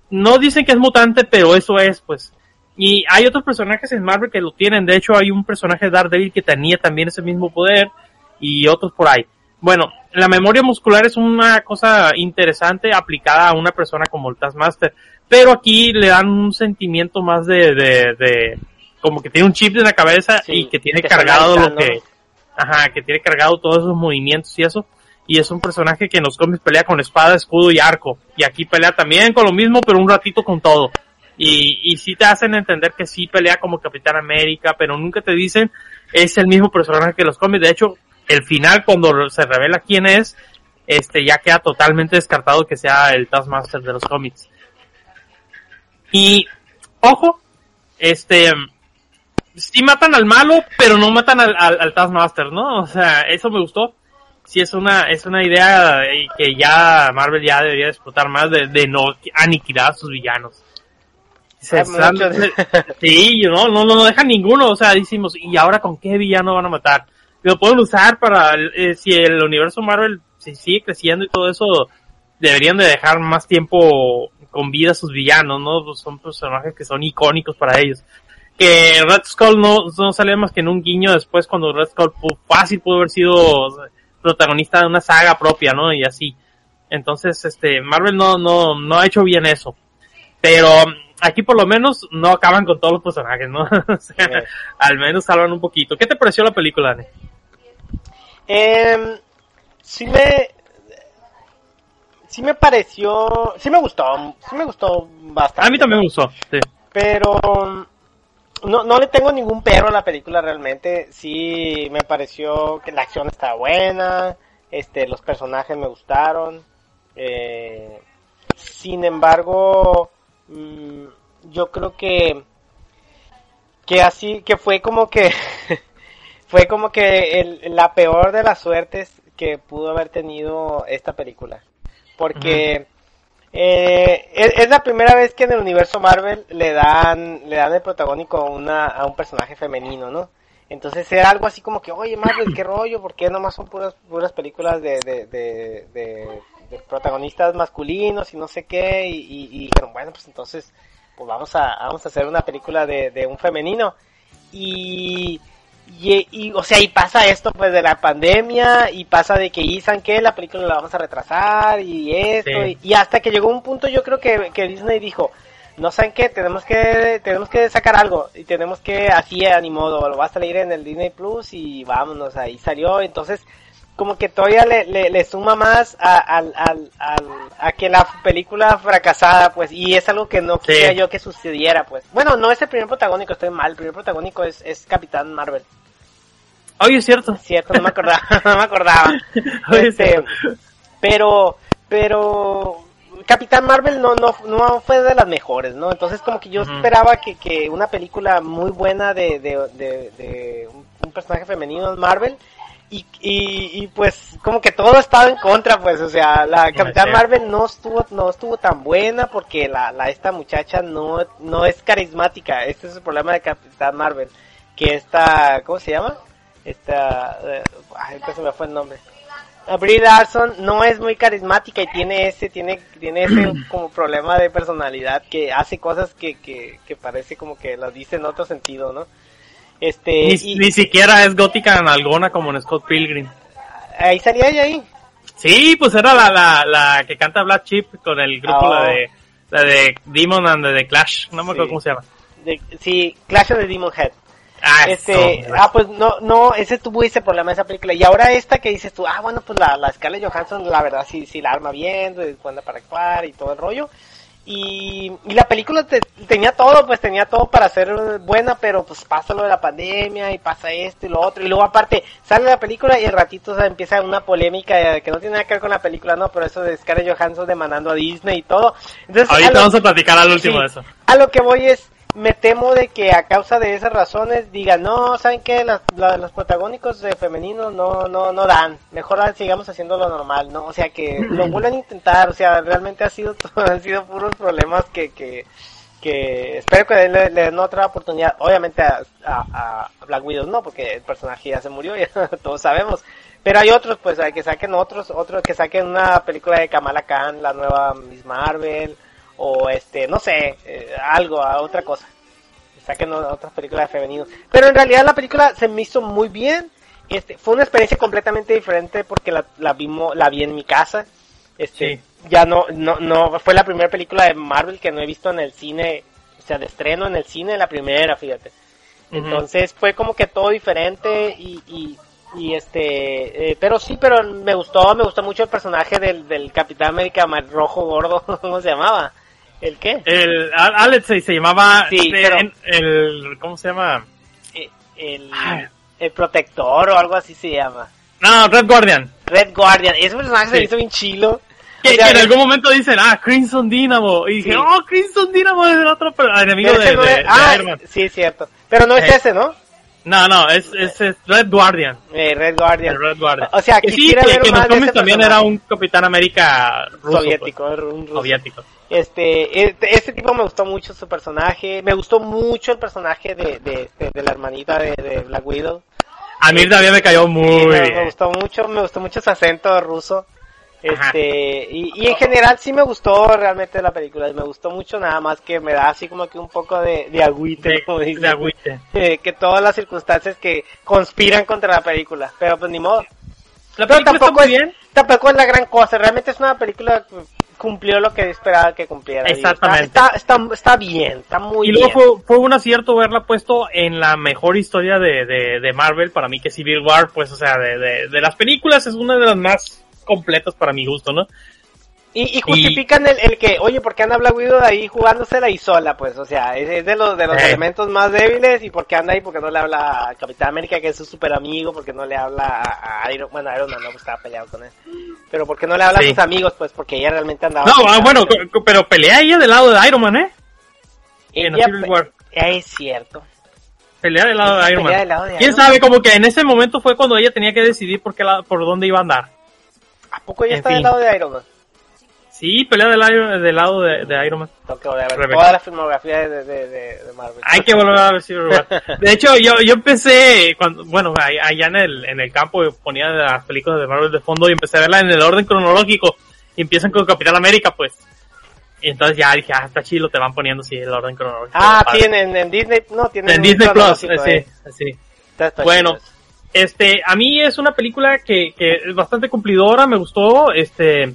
no dicen que es mutante, pero eso es, pues. Y hay otros personajes en Marvel que lo tienen. De hecho, hay un personaje de Daredevil que tenía también ese mismo poder y otros por ahí. Bueno, la memoria muscular es una cosa interesante aplicada a una persona como el Taskmaster, pero aquí le dan un sentimiento más de, de, de como que tiene un chip en la cabeza Sí, y que tiene que cargado lo que, ajá, que tiene cargado todos esos movimientos y eso. Y es un personaje que en los cómics pelea con espada, escudo y arco. Y aquí pelea también con lo mismo, pero un ratito con todo. Y, y sí te hacen entender que sí pelea como Capitán América, pero nunca te dicen es el mismo personaje que los cómics. De hecho, el final, cuando se revela quién es, este, ya queda totalmente descartado que sea el Taskmaster de los cómics. Y, ojo, este, sí matan al malo, pero no matan al, al, al Taskmaster, ¿no? O sea, eso me gustó. Sí es una, es una idea eh, que ya Marvel ya debería explotar más de, de no aniquilar a sus villanos. Se están- sí, no, no, no dejan ninguno, o sea, decimos, ¿y ahora con qué villano van a matar? Lo pueden usar para, eh, si el universo Marvel si sigue creciendo y todo eso, deberían de dejar más tiempo con vida a sus villanos, ¿no? Pues son personajes que son icónicos para ellos. Que Red Skull no, no sale más que en un guiño después cuando Red Skull fácil pudo haber sido protagonista de una saga propia, ¿no? Y así. Entonces, este, Marvel no, no, no ha hecho bien eso. Pero aquí por lo menos no acaban con todos los personajes, ¿no? O sea, Sí. al menos salvan un poquito. ¿Qué te pareció la película, Dani? Em, sí me sí me pareció sí me gustó sí me gustó bastante. A mí también me gustó, sí. pero no, no le tengo ningún pero a la película realmente. Sí me pareció que la acción está buena este los personajes me gustaron. Eh, sin embargo mm, yo creo que que así que fue como que fue como que el- la peor de las suertes que pudo haber tenido esta película. Porque eh, es, la primera vez que en el universo Marvel le dan, le dan el protagónico a, una, a un personaje femenino, ¿no? Entonces era algo así como que, oye Marvel, qué rollo, ¿por qué nomás son puras, puras películas de, de, de, de- de protagonistas masculinos y no sé qué? Y, y- y dijeron, bueno, pues entonces, pues vamos a, vamos a hacer una película de, de un femenino. Y, y, y, o sea, y pasa esto pues de la pandemia y pasa de que dicen que la película la vamos a retrasar y esto Sí. y, y hasta que llegó un punto yo creo que, que Disney dijo, no saben qué, tenemos que, tenemos que sacar algo y tenemos que así a ni modo, lo va a salir en el Disney Plus y vámonos, ahí salió, entonces como que todavía le, le, le suma más a, al, al, al- a que la película fracasada, pues, y es algo que no Sí. quería yo que sucediera, pues. Bueno, no es el primer protagónico, estoy mal, el primer protagónico es, es Capitán Marvel. Oye, es cierto. Cierto, no me acordaba, no me acordaba. Oye, Este, pero, pero Capitán Marvel no, no, no fue de las mejores, ¿no? Entonces como que yo esperaba que, que una película muy buena de, de, de, de un, un personaje femenino en Marvel y, y, y pues como que todo estaba en contra, pues, o sea, la Capitán sí. Marvel no estuvo, no estuvo tan buena porque la, la esta muchacha no, no es carismática, este es el problema de Capitán Marvel, que esta, ¿cómo se llama? Esta, eh, ay, se me fue el nombre. A Brie Larson no es muy carismática y tiene ese, tiene, tiene ese como problema de personalidad que hace cosas que, que, que parece como que las dice en otro sentido, ¿no? Este, Ni, y ni siquiera es gótica en algona como en Scott Pilgrim. ahí salía ella ahí. Sí, pues era la, la, la que canta Black Chip con el grupo, Oh. la de la de Demon and the Clash, no me acuerdo Sí. cómo se llama. De, sí, Clash of the Demon Head. Ah, Este, ah, pues no, no, ese tuvo ese problema esa película. Y ahora esta que dices tú, ah, bueno, pues la, la Scarlett Johansson, la verdad, sí, sí la arma bien, de cuando para actuar y todo el rollo. Y, y la película te- tenía todo, pues tenía todo para ser buena, pero pues pasa lo de la pandemia y pasa esto y lo otro. Y luego aparte, sale la película y el ratito o sea, empieza una polémica eh, que no tiene nada que ver con la película, no, pero eso de Scarlett Johansson demandando a Disney y todo. Entonces, Ahorita lo- vamos a platicar al último Sí. de eso. a lo que voy es, me temo de que a causa de esas razones digan, no, ¿saben qué? Las- la- los protagónicos de femeninos no, no, no dan. Mejor ah, sigamos haciendo lo normal, ¿no? O sea, que lo vuelvan a intentar. O sea, realmente ha sido, han sido puros problemas que, que, que espero que le, le den otra oportunidad. Obviamente a, a, a Black Widow no, porque el personaje ya se murió, ya todos sabemos. Pero hay otros, pues, hay que saquen otros, otros que saquen una película de Kamala Khan, la nueva Miss Marvel, o este, no sé, eh, algo, a otra cosa. Saquen otras películas de femeninos. Pero en realidad la película se me hizo muy bien. Este, fue una experiencia completamente diferente porque la, la vimos, la vi en mi casa. Este, Sí. ya no, no, no, fue la primera película de Marvel que no he visto en el cine, o sea, de estreno en el cine, la primera, fíjate. Entonces fue como que todo diferente y, y, y este, eh, pero sí, pero me gustó, me gustó mucho el personaje del, del Capitán América rojo gordo, ¿cómo se llamaba? ¿El qué? El Al- Alex se, se llamaba Sí, este, pero- el ¿cómo se llama? Eh, El, el protector o algo así se llama. No, Red Guardian. Red Guardian, ese personaje se Sí. me hizo bien chilo. Que, O sea, que en algún momento dicen, ah, Crimson Dynamo. Y dije, Sí. oh, Crimson Dynamo es el otro pero- enemigo pero de, no de- es- de ah, Iron Man. sí, cierto. Pero no es Eh. ese, ¿no? No, no, es, es, es Red Guardian. Eh, Red Guardian. Red Guardian. O sea, que sí, que, ver que en más los de cómics ese también personaje. era un Capitán América ruso. soviético, pues, un ruso. soviético. Este, este, este tipo me gustó mucho su personaje. Me gustó mucho el personaje de, de, de, de la hermanita de, de Black Widow. A mí también me cayó muy me, gustó mucho, me gustó mucho su acento ruso. Este, y, y en general sí me gustó realmente la película. Me gustó mucho nada más que me da así como que un poco de, de agüite, De, como dicen. de agüite. Eh, que todas las circunstancias que conspiran contra la película. Pero pues ni modo. La Pero película está tampoco muy es, bien. tampoco es la gran cosa. Realmente es una película cumplió lo que esperaba que cumpliera. Exactamente. Está, está, está, está bien, está muy Y luego bien. fue, fue un acierto verla puesto en la mejor historia de, de, de Marvel, para mí que Civil War, pues, o sea, de, de, de las películas es una de las más completas para mi gusto, ¿no? Y, y justifican el, el que, oye, ¿por qué anda Black Widow ahí jugándosela y sola? Pues, o sea, es, es de los, de los Eh. elementos más débiles. ¿Y por qué anda ahí? Porque no le habla a Capitán América, que es su super amigo. Porque no le habla a, a Iron Bueno, Iron Man no, pues estaba peleado con él. Pero ¿por qué no le habla Sí. a sus amigos? Pues porque ella realmente andaba. No, ah, bueno, co- pero pelea ella del lado de Iron Man, ¿eh? en Ella. Es cierto. Pelea del lado de Iron Pelea Man. del lado de ¿Quién Iron sabe? Como que en ese momento fue cuando ella tenía que decidir por qué lado, por dónde iba a andar. ¿A poco ella En está fin. del lado de Iron Man? Sí, pelea del, Iron- del lado de, de Iron Man. Tengo que volver a ver toda la filmografía de, de, de, de Marvel. Hay que volver a ver Civil War. De hecho, yo, yo empecé, cuando, bueno, allá en el, en el campo ponía las películas de Marvel de fondo y empecé a verla en el orden cronológico. Y empiezan con Capitán América, pues. Y entonces ya dije, ah, está chido, te van poniendo así el orden cronológico. Ah, sí, en, Disney, no, tiene En Disney Plus, eh, sí, sí. Está Bueno, este, a mí es una película que, que es bastante cumplidora, me gustó, este,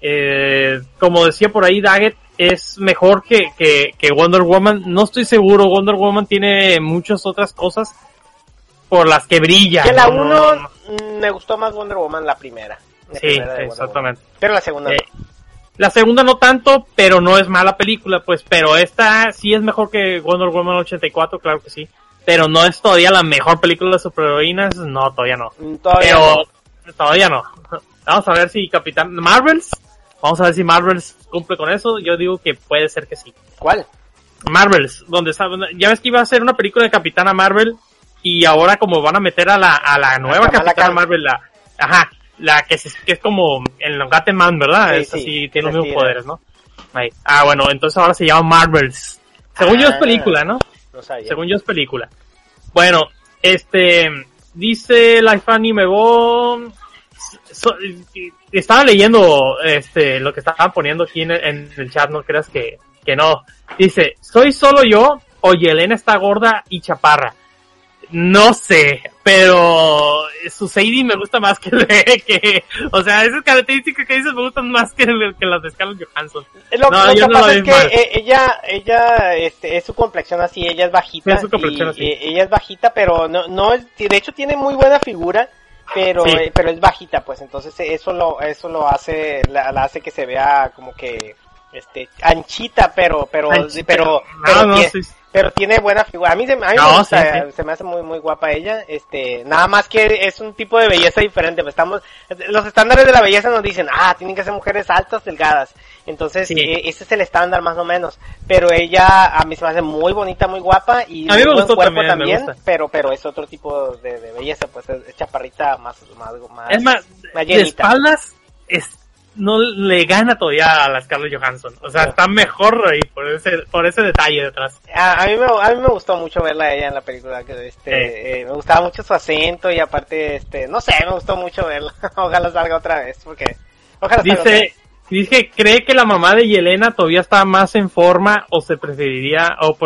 eh, como decía por ahí Daggett, es mejor que, que, que Wonder Woman, no estoy seguro, Wonder Woman tiene muchas otras cosas por las que brillan. Que la ¿no? 1 No, no, no. me gustó más Wonder Woman la primera. La Sí, primera exactamente. Woman. Pero la segunda Eh, no. La segunda no tanto, pero no es mala película, pues, pero esta sí es mejor que Wonder Woman 84, claro que sí. Pero no es todavía la mejor película de superheroínas, no, todavía no. Mm, Todavía pero no. todavía no. Vamos a ver si Capitán Marvels, vamos a ver si Marvels cumple con eso. Yo digo que puede ser que sí. ¿Cuál? Marvels, donde está, ya ves que iba a ser una película de Capitana Marvel y ahora como van a meter a la, a la nueva Capitana. Marvel, la, ajá, la que, se- que es como el Longaten Man, ¿verdad? Sí, es sí, así, tiene los mismos poderes, ¿no? Ahí. Ah, bueno, entonces ahora se llama Marvels. Según yo es Ah. película, ¿no? No sabía. Según yo es película. Bueno, este, dice Life Anime Go, so- estaba leyendo este lo que estaban poniendo aquí en el, en el chat, no creas que, que no. Dice, ¿soy solo yo o Yelena está gorda y chaparra? No sé, pero su Sadie me gusta más que, que o sea, esas características que dices me gustan más que, que las de Scarlett Johansson. Lo, No, lo yo que no pasa es que mal. eh, ella, ella, este, es su complexión así, ella es bajita. Sí, es su complexión y, así. eh, ella es bajita, pero no, no de hecho tiene muy buena figura, pero, Sí. eh, pero es bajita, pues entonces eso lo, eso lo hace, la, la hace que se vea como que, este, anchita, pero, pero, Anchita. pero, No, pero, no, sí. Pero tiene buena figura. A mí, se, a mí No, me gusta, sí, sí. se me hace muy, muy guapa ella, este, nada más que es un tipo de belleza diferente, pues estamos, los estándares de la belleza nos dicen, ah, tienen que ser mujeres altas, delgadas, entonces Sí. eh, ese es el estándar más o menos, pero ella a mí se me hace muy bonita, muy guapa y A mí me buen cuerpo también, me también, gusta. pero, pero es otro tipo de, de belleza, pues es, chaparrita más, más, más, Es más, más de espaldas es, no le gana todavía a la Scarlett Johansson. O sea, está mejor ahí por ese, por ese detalle detrás. A, a mí me, a mí me gustó mucho verla a ella en la película, que este, Sí. eh, me gustaba mucho su acento y aparte, este, no sé, me gustó mucho verla. ojalá salga otra vez, porque, ojalá salga otra Dice, vez. dice, cree que la mamá de Yelena todavía está más en forma o se preferiría, o,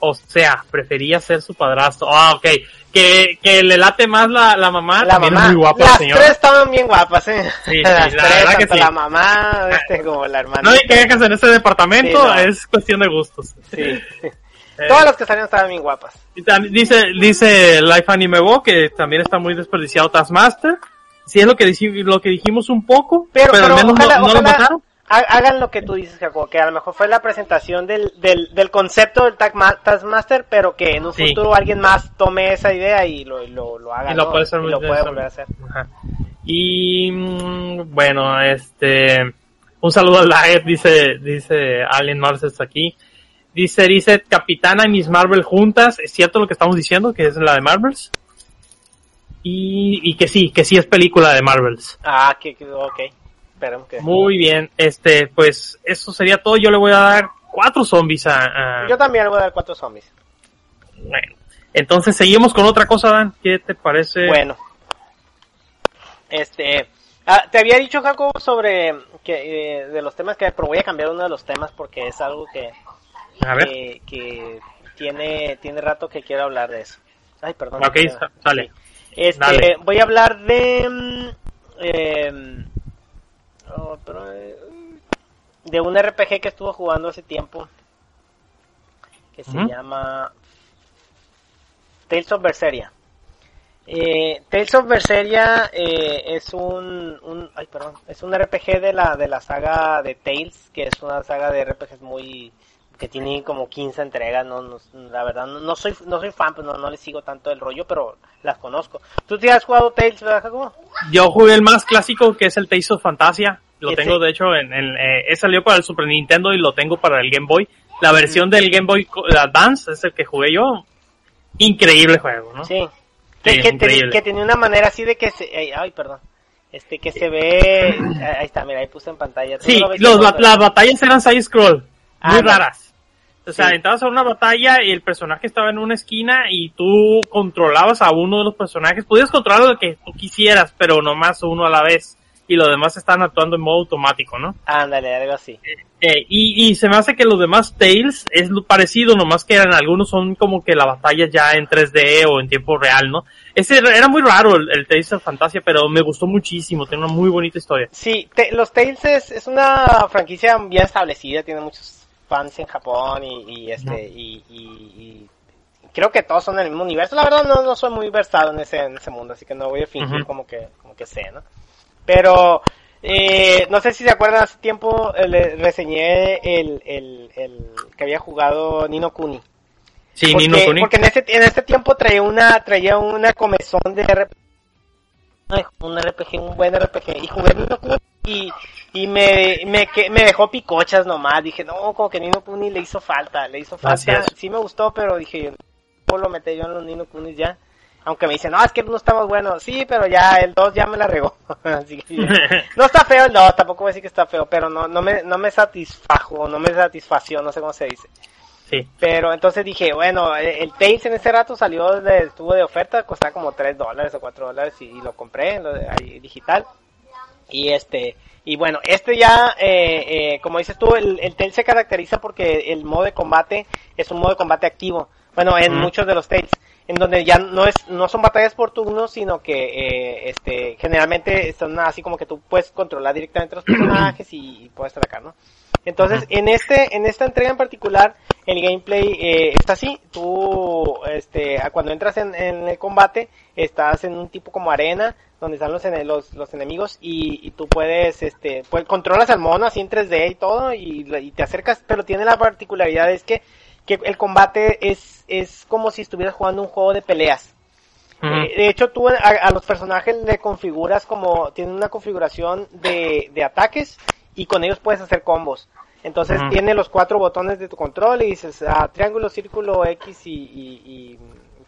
o sea, prefería ser su padrastro. Ah, ok. Que, que le late más la, la mamá. La también mamá, es muy guapa la las señora. tres estaban bien guapas, eh. Sí, sí, las la tres, que sí. la mamá, este, como la hermana. No hay quejas en ese departamento, Sí, no. es cuestión de gustos. Sí. Eh, Todas las que salieron estaban bien guapas. Y tam- Dice, dice Life Anime Bo que también está muy desperdiciado Taskmaster. Sí es lo que, lo que dijimos un poco, Pero, pero, pero, al menos no- ojalá, no, lo ojalá mataron. Ha- hagan lo que tú dices, Jacobo, que a lo mejor fue la presentación del, del, del concepto del Taskmaster, pero que en un Sí. futuro alguien más tome esa idea y lo, lo, lo haga, Y lo ¿no? puede hacer Y lo puede volver a hacer. Ajá. Y mm, bueno, este un saludo a la Ed, dice, dice Alien Marces aquí. Dice, dice Capitana y Miss Marvel juntas. ¿Es cierto lo que estamos diciendo? Que es la de Marvels. Y, y que sí, que sí es película de Marvels. Ah, que, que ok. Esperemos que Muy bien, este, pues eso sería todo. Yo le voy a dar cuatro zombies a, a- Yo también le voy a dar cuatro zombies. bueno. Entonces seguimos con otra cosa, Dan. ¿Qué te parece? Bueno. Este, ah, te había dicho Jacobo sobre que eh, de los temas que, pero voy a cambiar uno de los temas porque es algo que a ver. que, que tiene tiene rato que quiero hablar de eso. Ay, perdón. Ok, sa- sale. Este, Dale. voy a hablar de mm, eh, de un RPG que estuvo jugando hace tiempo que se llama Tales of Berseria. Eh, Tales of Berseria eh, es un, un ay, perdón, es un RPG de la de la saga de Tales, que es una saga de RPGs muy que tiene como 15 entregas, no, no- la verdad no, no soy no soy fan, pues no, no le sigo tanto el rollo, pero las conozco. ¿Tú te has jugado Tales, verdad, Jacobo? Yo jugué el más clásico que es el Tales of Fantasia. Lo tengo de hecho en, en eh, he salido para el Super Nintendo y lo tengo para el Game Boy. La versión del Game Boy Advance es el que jugué yo. Increíble juego, ¿no? Sí. Que, Sí, que, tenía una manera así de que se ay, ay, perdón. Este que se ve ahí está, mira, ahí puse en pantalla. ¿Tú Sí, lo los, pantalla? las batallas eran side scroll, Ah, muy no. raras. O sea, Sí. entrabas a una batalla y el personaje estaba en una esquina y tú controlabas a uno de los personajes. Podías controlar lo que tú quisieras, pero nomás uno a la vez. Y los demás están actuando en modo automático, ¿no? Ándale, algo así. Eh, y, y se me hace que los demás Tales es lo parecido, nomás que en algunos son como que la batalla ya en 3D o en tiempo real, ¿no? Ese era era muy raro el, el Tales of Fantasia, pero me gustó muchísimo, tiene una muy bonita historia. Sí, te- los Tales es, es una franquicia bien establecida, tiene muchos fans en Japón y, y este y, y- y creo que todos son el mismo universo. La verdad no, no soy muy versado en ese, en ese mundo, así que no voy a fingir como que, como que sé, ¿no? Pero, eh, no sé si se acuerdan, hace tiempo eh, le reseñé el, el, el que había jugado Nino Kuni. Sí, porque, Nino Kuni. porque en ese, en ese tiempo traía una, traía una comezón de RPG, un RPG, un buen RPG, y jugué Nino Kuni y, y me, me, que- me dejó picochas nomás, dije, no, como que Nino Kuni le hizo falta, le hizo falta, sí me gustó, pero dije, no lo metí yo en los Nino Kunis ya, aunque me dicen, no, es que el uno está más bueno, sí, pero ya, el 2 ya me la regó, así que, no está feo el 2, tampoco voy a decir que está feo, pero no, no me, no me satisfajo, no me satisfació, no sé cómo se dice. Sí. Pero entonces dije, bueno, eh, el Tails en ese rato salió, de, estuvo de oferta, costaba como 3 dólares o 4 dólares y, y lo compré lo ahí digital. Y este, y bueno, este ya, eh, eh, como dices tú, el, el Tails se caracteriza porque el modo de combate es un modo de combate activo. Bueno, en muchos de los Tails, en donde ya no es, no son batallas por turnos, sino que, eh, este, generalmente son así como que tú puedes controlar directamente los personajes y, y puedes atacar, ¿no? Entonces, en este, en esta entrega en particular, el gameplay eh, está así. Tú, este, cuando entras en, en el combate, estás en un tipo como arena, donde están los, los, los enemigos y, y tú puedes, este, pues controlas al mono así en 3D y todo y, y te acercas, pero tiene la particularidad es que, que el combate es, es como si estuvieras jugando un juego de peleas. Ujú. Eh, de hecho, tú a, a los personajes le configuras como, tienen una configuración de, de ataques y con ellos puedes hacer combos. Entonces Ujú. tiene los cuatro botones de tu control y dices ah, triángulo, círculo, X y, y, y-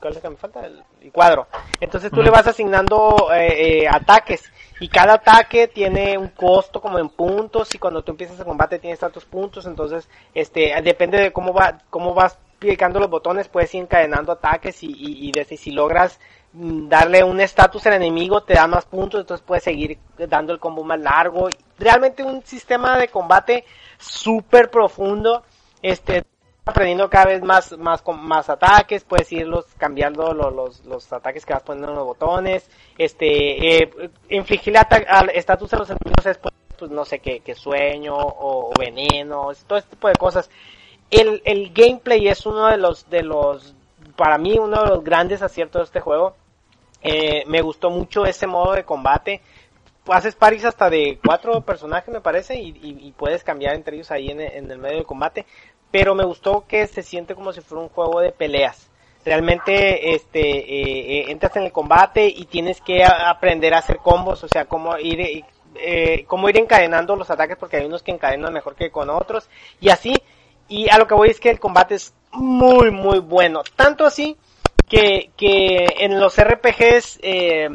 ¿cuál es el que me falta? El, cuadro. Entonces tú le vas asignando eh, eh, ataques y cada ataque tiene un costo como en puntos y cuando tú empiezas el combate tienes tantos puntos. Entonces este depende de cómo va cómo vas picando los botones puedes ir encadenando ataques y, y, y desde si logras darle un estatus al enemigo te da más puntos entonces puedes seguir dando el combo más largo. Realmente un sistema de combate súper profundo este aprendiendo cada vez más más más ataques puedes irlos cambiando lo- los, los ataques que vas poniendo en los botones este eh, al estatus a los enemigos es pues, pues, no sé qué, qué sueño o, o veneno todo este tipo de cosas. El, el gameplay es uno de los de los para mí uno de los grandes aciertos de este juego Eh, me gustó mucho ese modo de combate. Haces paris hasta de cuatro personajes me parece y, puedes cambiar entre ellos ahí en, el- en el medio del combate. Pero me gustó que se siente como si fuera un juego de peleas. Realmente este eh, eh, entras en el combate y tienes que aprender a hacer combos o sea cómo ir eh, cómo ir encadenando los ataques porque hay unos que encadenan mejor que con otros y así. Y a lo que voy es que el combate es muy muy bueno. Tanto así que, que en los RPGs, eh,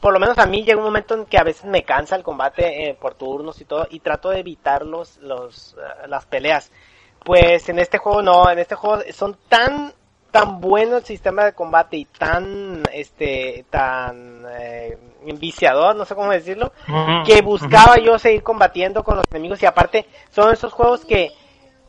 por lo menos a mí llega un momento en que a veces me cansa el combate eh, por turnos y todo, y trato de evitar los, los, eh, las peleas. Pues en este juego no, en este juego son tan, tan bueno el sistema de combate y tan, este, tan, eh, viciador, no sé cómo decirlo, que buscaba yo seguir combatiendo con los enemigos y aparte son esos juegos que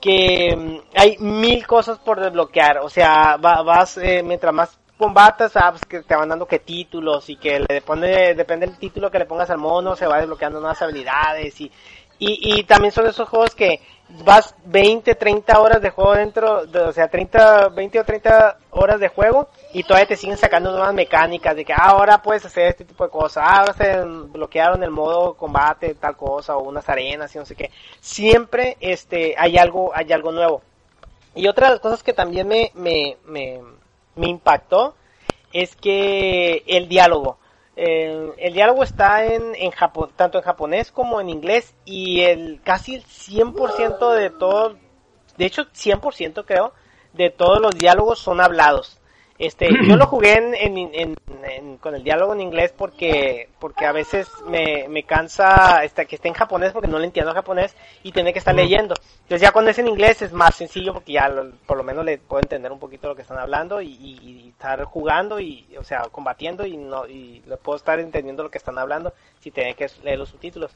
que mm, hay mil cosas por desbloquear, o sea, va- vas eh, mientras más combatas, sabes que te van dando que títulos y que le pone, depende del título que le pongas al mono, se va desbloqueando nuevas habilidades y, y, y también son esos juegos que vas 20, 30 horas de juego dentro, de- o sea, 30, 20 o 30 horas de juego y todavía te siguen sacando nuevas mecánicas de que ah, ahora puedes hacer este tipo de cosas, ah, ahora se bloquearon el modo combate, tal cosa, o unas arenas y no sé qué. Siempre este hay algo, hay algo nuevo. Y otra de las cosas que también me, me, me, me impactó es que el diálogo. El diálogo está en, en Japón, tanto en japonés como en inglés y el casi el 100% de todo, de hecho 100% creo, de todos los diálogos son hablados. Este, yo lo jugué en, en, en- en- con el diálogo en inglés porque, porque a veces me, me cansa este, que esté en japonés porque no le entiendo japonés y tener que estar leyendo. Entonces ya cuando es en inglés es más sencillo porque ya lo- por lo menos le puedo entender un poquito lo que están hablando y, y- y estar jugando y, o sea, combatiendo y no, y le puedo estar entendiendo lo que están hablando si tiene que leer los subtítulos.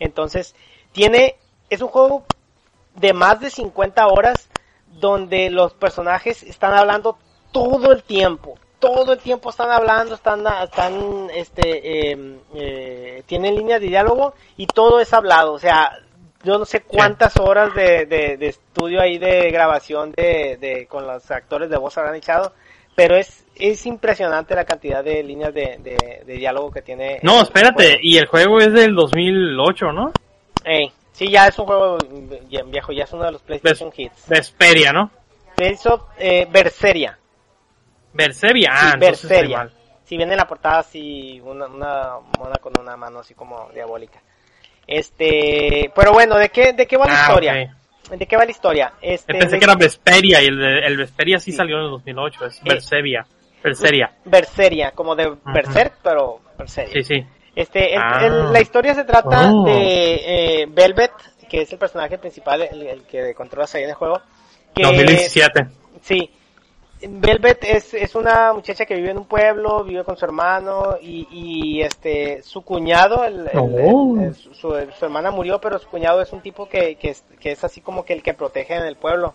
Entonces, tiene, es un juego de más de 50 horas donde los personajes están hablando todo el tiempo. Todo el tiempo están hablando, están, están, este, eh, eh, tienen líneas de diálogo y todo es hablado. O sea, yo no sé cuántas horas de, de, de estudio ahí de grabación de, de, con los actores de voz habrán echado, pero es, es impresionante la cantidad de líneas de, de, de diálogo que tiene. No, espérate, y el juego es del 2008, ¿no? Ey, sí, ya es un juego viejo, ya es uno de los PlayStation Hits. Vesperia, ¿no? Eso, eh, Berseria. Berseria, ah, Sí, Berseria. Si viene en la portada así, una, una mona con una mano así como diabólica. Este, pero bueno, ¿de qué, de qué va la Ah, historia? ¿De qué va la historia? Este, Pensé que era Vesperia y el, el Vesperia sí, Sí. salió en el 2008, es Eh, Berseria. Berseria. Berseria, como de Berserk, pero Berseria. Sí, sí. Este, el- Ah. el- la historia se trata Oh. de eh, Velvet, que es el personaje principal, el, el que controlas ahí en el juego. Que, 2017. Sí. Velvet es, es una muchacha que vive en un pueblo, vive con su hermano y, y este su cuñado, el, el- Oh. el- su, su- su hermana murió, pero su cuñado es un tipo que, que, es, que es así como que el que protege en el pueblo.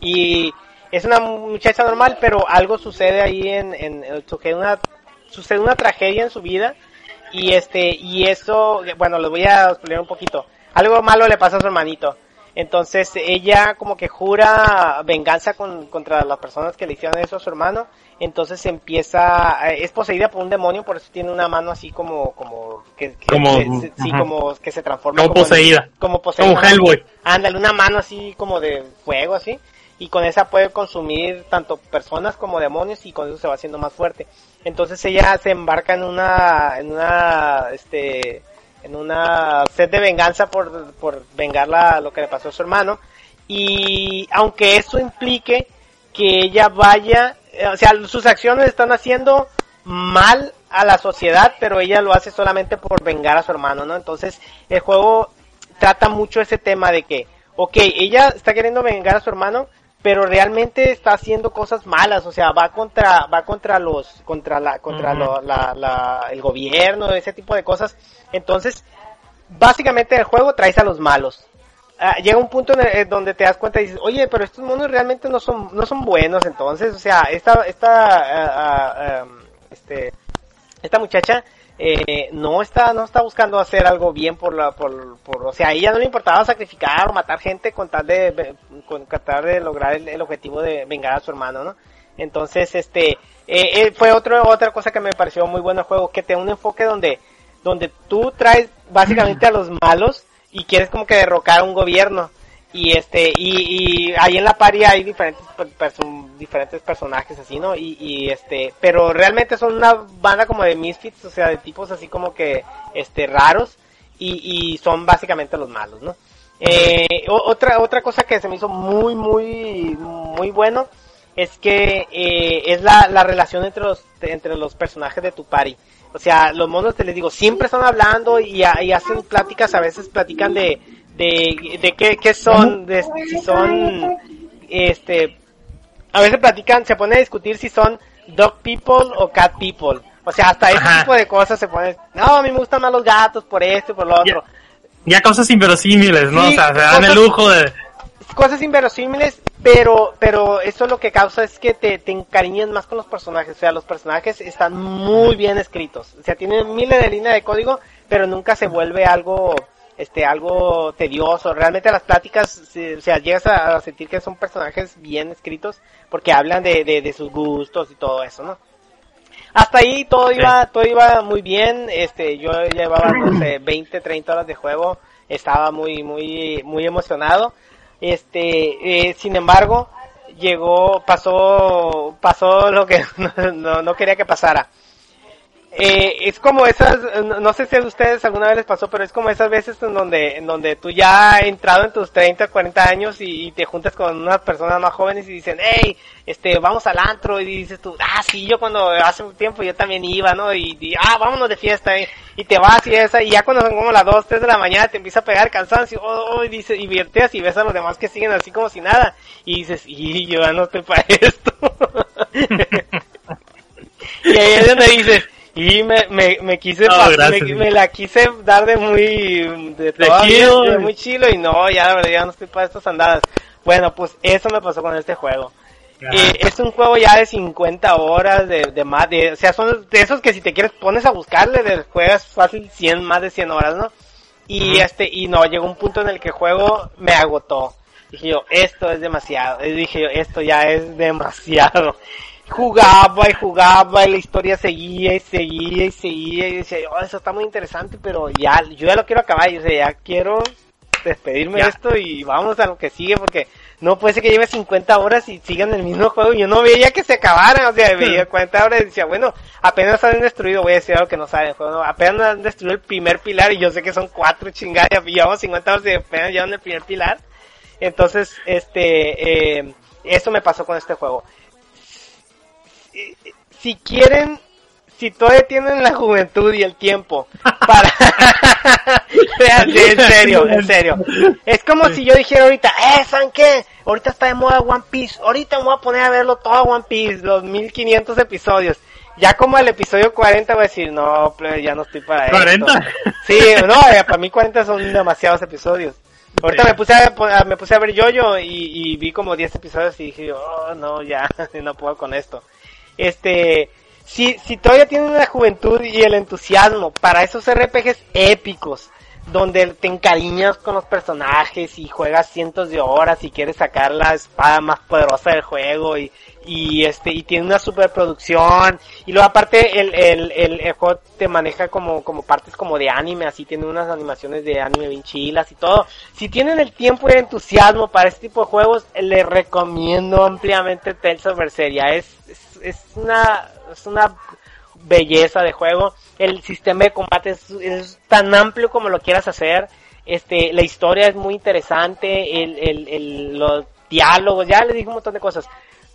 Y es una muchacha normal, pero algo sucede ahí en, en, en- sucede una sucede una tragedia en su vida y este y eso bueno les voy a explicar un poquito algo malo le pasa a su hermanito entonces ella como que jura venganza con, contra las personas que le hicieron eso a su hermano entonces empieza eh, es poseída por un demonio por eso tiene una mano así como como que, que- Como- se- sí como que se transforma Como poseída. como poseída Como Hellboy. ándale una mano así como de fuego así y con esa puede consumir tanto personas como demonios y con eso se va haciendo más fuerte. Entonces ella se embarca en una, en una, este, en una sed de venganza por, por vengar la- lo que le pasó a su hermano. Y aunque eso implique que ella vaya, eh, o sea, sus acciones están haciendo mal a la sociedad, pero ella lo hace solamente por vengar a su hermano, ¿no? Entonces el juego trata mucho ese tema de que, ok, ella está queriendo vengar a su hermano, pero realmente está haciendo cosas malas, o sea, va contra, va contra los, contra la, contra lo- la, la- el gobierno, ese tipo de cosas. Entonces, básicamente el juego traes a los malos. Ah, llega un punto en el- en donde te das cuenta y dices, oye, pero estos monos realmente no son, no son buenos, entonces, o sea, esta, esta, um, este, esta muchacha eh, no está no está buscando hacer algo bien por la por, por o sea a ella no le importaba sacrificar o matar gente con tal de con tratar de lograr el, objetivo de vengar a su hermano no entonces este eh, eh, fue otro otra cosa que me pareció muy bueno el juego que te un enfoque donde donde tú traes básicamente a los malos y quieres como que derrocar a un gobierno y este y, y ahí en la paria hay diferentes per- perso- diferentes personajes así no y, y este pero realmente son una banda como de misfits o sea de tipos así como que este raros y, y son básicamente los malos no eh, otra otra cosa que se me hizo muy muy muy bueno es que eh, es la, la relación entre los entre los personajes de tu party o sea los monos te les digo siempre están hablando y, ha- y hacen pláticas a veces platican de de, de qué, qué son de si son este a veces platican se ponen a discutir si son dog people o cat people o sea hasta ese tipo de cosas se ponen no a mí me gustan más los gatos por esto y por lo otro Ya cosas inverosímiles, ¿no? Sí, o sea, se dan el lujo de... cosas inverosímiles, pero pero eso lo que causa es que te, te encariñes más con los personajes. O sea, los personajes están muy bien escritos. O sea, tienen miles de líneas de código, pero nunca se vuelve algo este algo tedioso. Realmente las pláticas, o sea, llegas a, a sentir que son personajes bien escritos porque hablan de, de, de sus gustos y todo eso, ¿no? Hasta ahí todo Sí. iba, todo iba muy bien, este, yo llevaba, no sé, 20, 30 horas de juego, estaba muy, muy, muy emocionado, este, eh, sin embargo, llegó, pasó, pasó lo que no, no, no quería que pasara. Eh, es como esas, no sé si a ustedes alguna vez les pasó, pero es como esas veces en donde, en donde tú ya has entrado en tus 30, 40 años y, te juntas con unas personas más jóvenes y dicen, hey, este, vamos al antro, y dices tú, ah, sí, yo cuando hace un tiempo yo también iba, ¿no? Y, y, ah, vámonos de fiesta, y, y te vas y esa, y ya cuando son como las 2, 3 de la mañana te empieza a pegar cansancio, oh, oh, y dices, y vierteas y ves a los demás que siguen así como si nada, y dices, y yo ya no estoy para esto. y ahí es donde dices, y me, me, me quise, No, gracias. me, me la quise dar de muy, de, De todavía, chido. de muy chilo, y no, ya la verdad ya no estoy para estas andadas. Bueno, pues eso me pasó con este juego. Eh, es un juego ya de 50 horas, de, de más, de, o sea, son de esos que si te quieres pones a buscarle, de, juegas fácil 100, más de 100 horas, ¿no? Y este, y no, llegó un punto en el que el juego me agotó. Dije yo, esto es demasiado. Dije yo, esto ya es demasiado. Jugaba y jugaba y la historia seguía y seguía y seguía y decía, oh, eso está muy interesante, pero ya, yo ya lo quiero acabar. Y yo decía, ya quiero despedirme Ya. de esto y vamos a lo que sigue porque no puede ser que lleve 50 horas y sigan el mismo juego. Yo no veía que se acabaran, o sea, veía 40 horas y decía, bueno, apenas han destruido, voy a decir algo que no saben juego, apenas han destruido el primer pilar y yo sé que son cuatro chingadas, y llevamos 50 horas y apenas llevan el primer pilar. Entonces, este, eh, eso me pasó con este juego. Si, quieren, si todavía tienen la juventud y el tiempo para... En serio, en serio. Es como si yo dijera ahorita, eh, ¿saben qué? Ahorita está de moda One Piece. Ahorita me voy a poner a verlo todo One Piece, los 1500 episodios. Ya como el episodio 40 voy a decir, no, ya no estoy para esto. ¿40? Sí, no, eh, para mí 40 son demasiados episodios. Ahorita Sí. me puse a, me puse a ver Yoyo y, y vi como 10 episodios y dije, oh, no, ya, no puedo con esto. Este, si, si todavía tienen la juventud y el entusiasmo para esos RPGs épicos, donde te encariñas con los personajes y juegas cientos de horas y quieres sacar la espada más poderosa del juego y, y este, y tiene una superproducción, y luego aparte el, el, el, el juego te maneja como, como partes como de anime, así tiene unas animaciones de anime bien chilas y todo. Si tienen el tiempo y el entusiasmo para este tipo de juegos, les recomiendo ampliamente Tales of Berseria. Es, es, es una, es una belleza de juego. El sistema de combate es, es tan amplio como lo quieras hacer. Este, la historia es muy interesante, el, el, el, los diálogos, ya le dije un montón de cosas.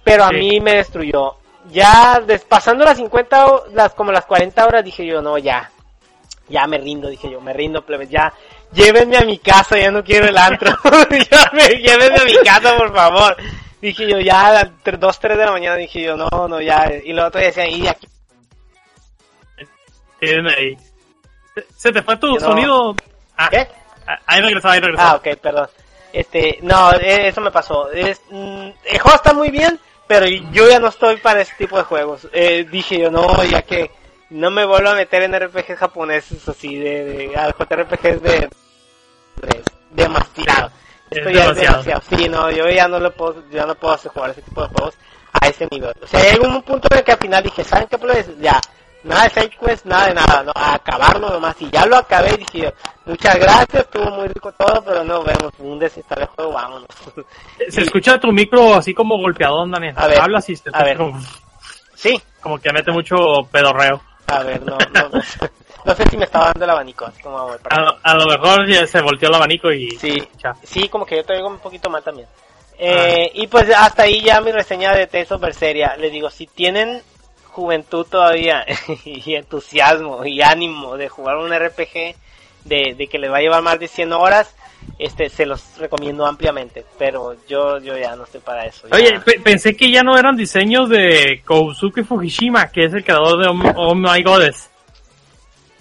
Pero a Sí. mí me destruyó. Ya pasando las 50, ho- las, como las 40 horas dije yo, no, ya. Ya me rindo, dije yo, me rindo, plebes, ya. Llévenme a mi casa, ya no quiero el antro. Ya me- llévenme a mi casa, por favor. Dije yo, ya, a las 2, 3 de la mañana, dije yo, no, no, ya. Y luego otro decían, y aquí Tienen ahí. Se- te fue tu no. sonido. Ah, ¿Qué? ah, ahí regresó, ahí regresó. Ah, ok, perdón. Este, no, eh, eso me pasó. Es, mm, el juego está muy bien, pero yo ya no estoy para ese tipo de juegos. Eh, dije yo, no, ya que no me vuelvo a meter en RPGs japoneses así, de, de a JRPGs de, de, demasiado. Es Esto ya es demasiado. demasiado. Sí, no, yo ya no lo puedo, ya no puedo hacer jugar ese tipo de juegos a ese nivel. O sea, llegó un punto en el que al final dije, ¿saben qué? Pues ya, nada de side quest, nada de nada, no, a acabarlo nomás. Y ya lo acabé y dije, muchas gracias, estuvo muy rico todo, pero no vemos, un desinstale el juego, vámonos. Se escucha tu micro así como golpeadón, Daniel. A ver, Hablas y se a ver. como, sí, como que mete mucho pedorreo. a ver, no, no, no sé si me estaba dando el abanico, así como voy A, lo- a lo mejor ya se volteó el abanico y... Sí, Ya. sí, como que yo te digo un poquito mal también. Eh, Y pues hasta ahí ya mi reseña de Tales of Berseria. Les digo, si tienen juventud todavía y entusiasmo y ánimo de jugar un RPG de, de que les va a llevar más de 100 horas, este se los recomiendo ampliamente. Pero yo yo ya no estoy para eso. ya. Oye, pe- pensé que ya no eran diseños de Kousuke Fujishima, que es el creador de Oh, Oh My Goddess.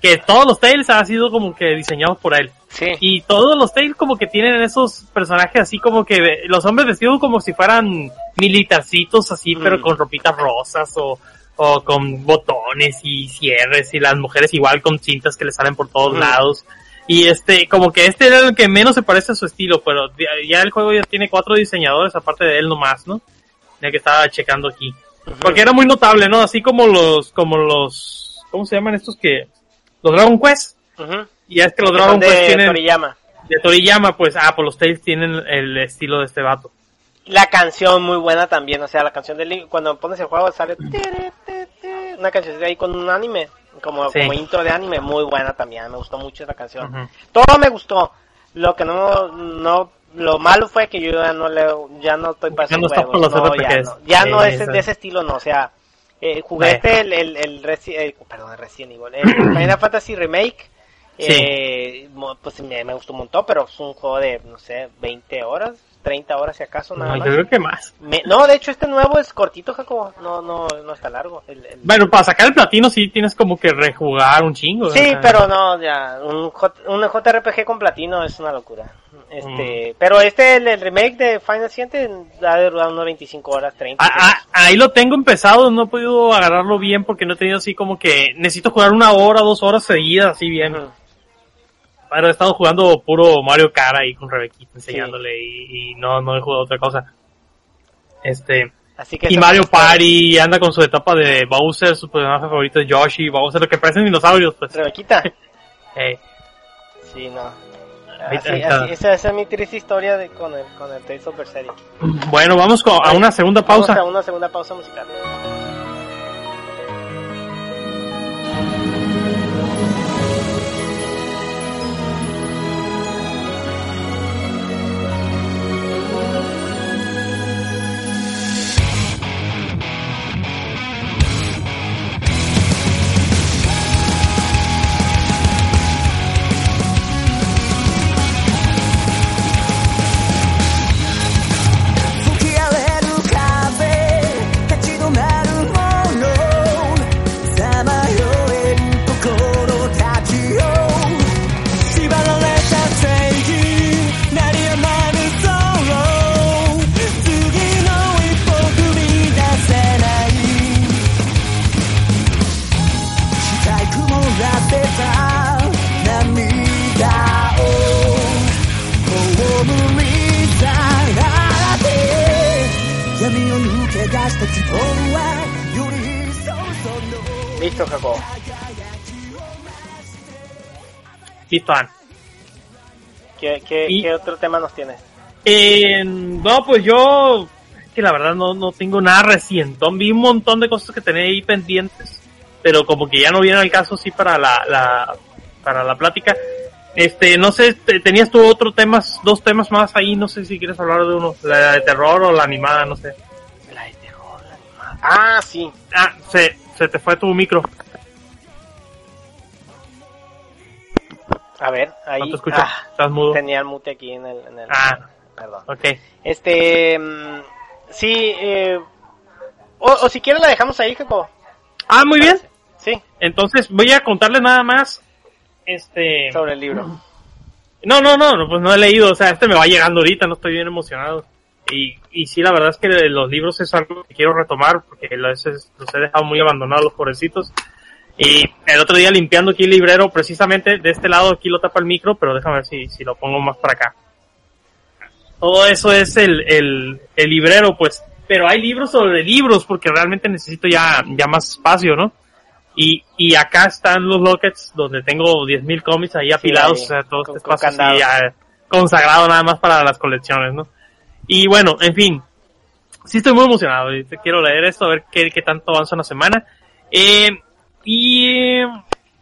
Que todos los Tales han sido como que diseñados por él. sí, Y todos los Tales como que tienen esos personajes así como que los hombres vestidos como si fueran militarcitos así, Mm. pero con ropitas rosas o, o con botones y cierres y las mujeres igual con cintas que le salen por todos Mm. lados. Y este, como que este era el que menos se parece a su estilo, pero ya- el juego ya tiene cuatro diseñadores aparte de él nomás, ¿no? Ya que estaba checando aquí. Porque era muy notable, ¿no? Así como los, como los, ¿cómo se llaman estos que? Los Dragon Quest. Y es que los Dragon Quest de tienen, Toriyama. de Toriyama, pues, ah, pues los Tales tienen el estilo de este vato. La canción muy buena también, o sea, la canción de Link, cuando pones el juego sale una canción ahí con un anime, como, Sí. como intro de anime, muy buena también, me gustó mucho esa canción. Todo me gustó, lo que no, no, lo malo fue que yo ya no le, ya no estoy para Ya no juegos, los no, ya no, ya no Sí, es sí. de ese estilo, no, o sea, eh, este, el, el, el, Resi- el- perdón, el Resident Evil, el Final Fantasy Remake, eh, pues me, me gustó un montón, pero es un juego de, no sé, 20 horas, 30 horas si acaso, nada No, más. yo creo que más. Me- no, de hecho este nuevo es cortito, Jacobo. No, no, no está largo. El- el- Bueno, para sacar el platino sí tienes como que rejugar un chingo. Sí, pero no, ya, un, J- un JRPG con platino es una locura. Este, Mm. pero este, el, el remake de Final 7 ha de durar unas 25 horas, 30. Ah, ah, ahí lo tengo empezado, no he podido agarrarlo bien porque no he tenido así como que necesito jugar una hora, dos horas seguidas así bien. Pero he estado jugando puro Mario Kart ahí con Rebequita enseñándole y, y no, no he jugado otra cosa. Este, Así que y Mario Party anda con su etapa de Bowser, su personaje favorito es Yoshi, Bowser, lo que parecen dinosaurios, pues. Rebequita. Eh, Sí, no. Así, así- esa, esa es mi triste historia de, con el, con el Tales of Berseria. bueno, vamos con- a una segunda pausa. Vamos a una segunda pausa musical. ¿Qué, qué, Y- qué otro tema nos tienes? Eh, no, pues yo, que la verdad no, no tengo nada recientón. Vi un montón de cosas que tenía ahí pendientes, pero como que ya no viene al caso, sí, para la, la, para la plática. Este, no sé, te- tenías tú otro temas, dos temas más ahí, no sé si quieres hablar de uno, la de terror o la animada, no sé. La de terror, la animada. Ah, sí. Ah, se, se te fue tu micro. A ver, ahí. No te escucho, ah, estás mudo. tenía el mute aquí en el. En el Ah. Perdón. Ok. Este. mm, sí, eh. O, o si quieres la dejamos ahí, Jacobo. Ah, muy bien. Sí, Entonces voy a contarles nada más, este... sobre el libro. No, no, no, no, pues no he leído, o sea, este me va llegando ahorita, no estoy bien emocionado. Y, y sí, la verdad es que los libros es algo que quiero retomar, porque los, los he dejado muy abandonados los pobrecitos. Y el otro día limpiando aquí el librero, precisamente de este lado aquí lo tapa el micro, pero déjame ver si, si lo pongo más para acá. Todo eso es el, el, el librero, pues, pero hay libros sobre libros, porque realmente necesito ya, ya más espacio, ¿no? Y, y acá están los lockets donde tengo 10.000 cómics ahí apilados, ahí, o sea, todo con- este espacio así, ya consagrado nada más para las colecciones, ¿no? Y bueno, en fin, sí estoy muy emocionado, y te quiero leer esto, a ver qué, qué tanto avanza una semana. Eh, y eh,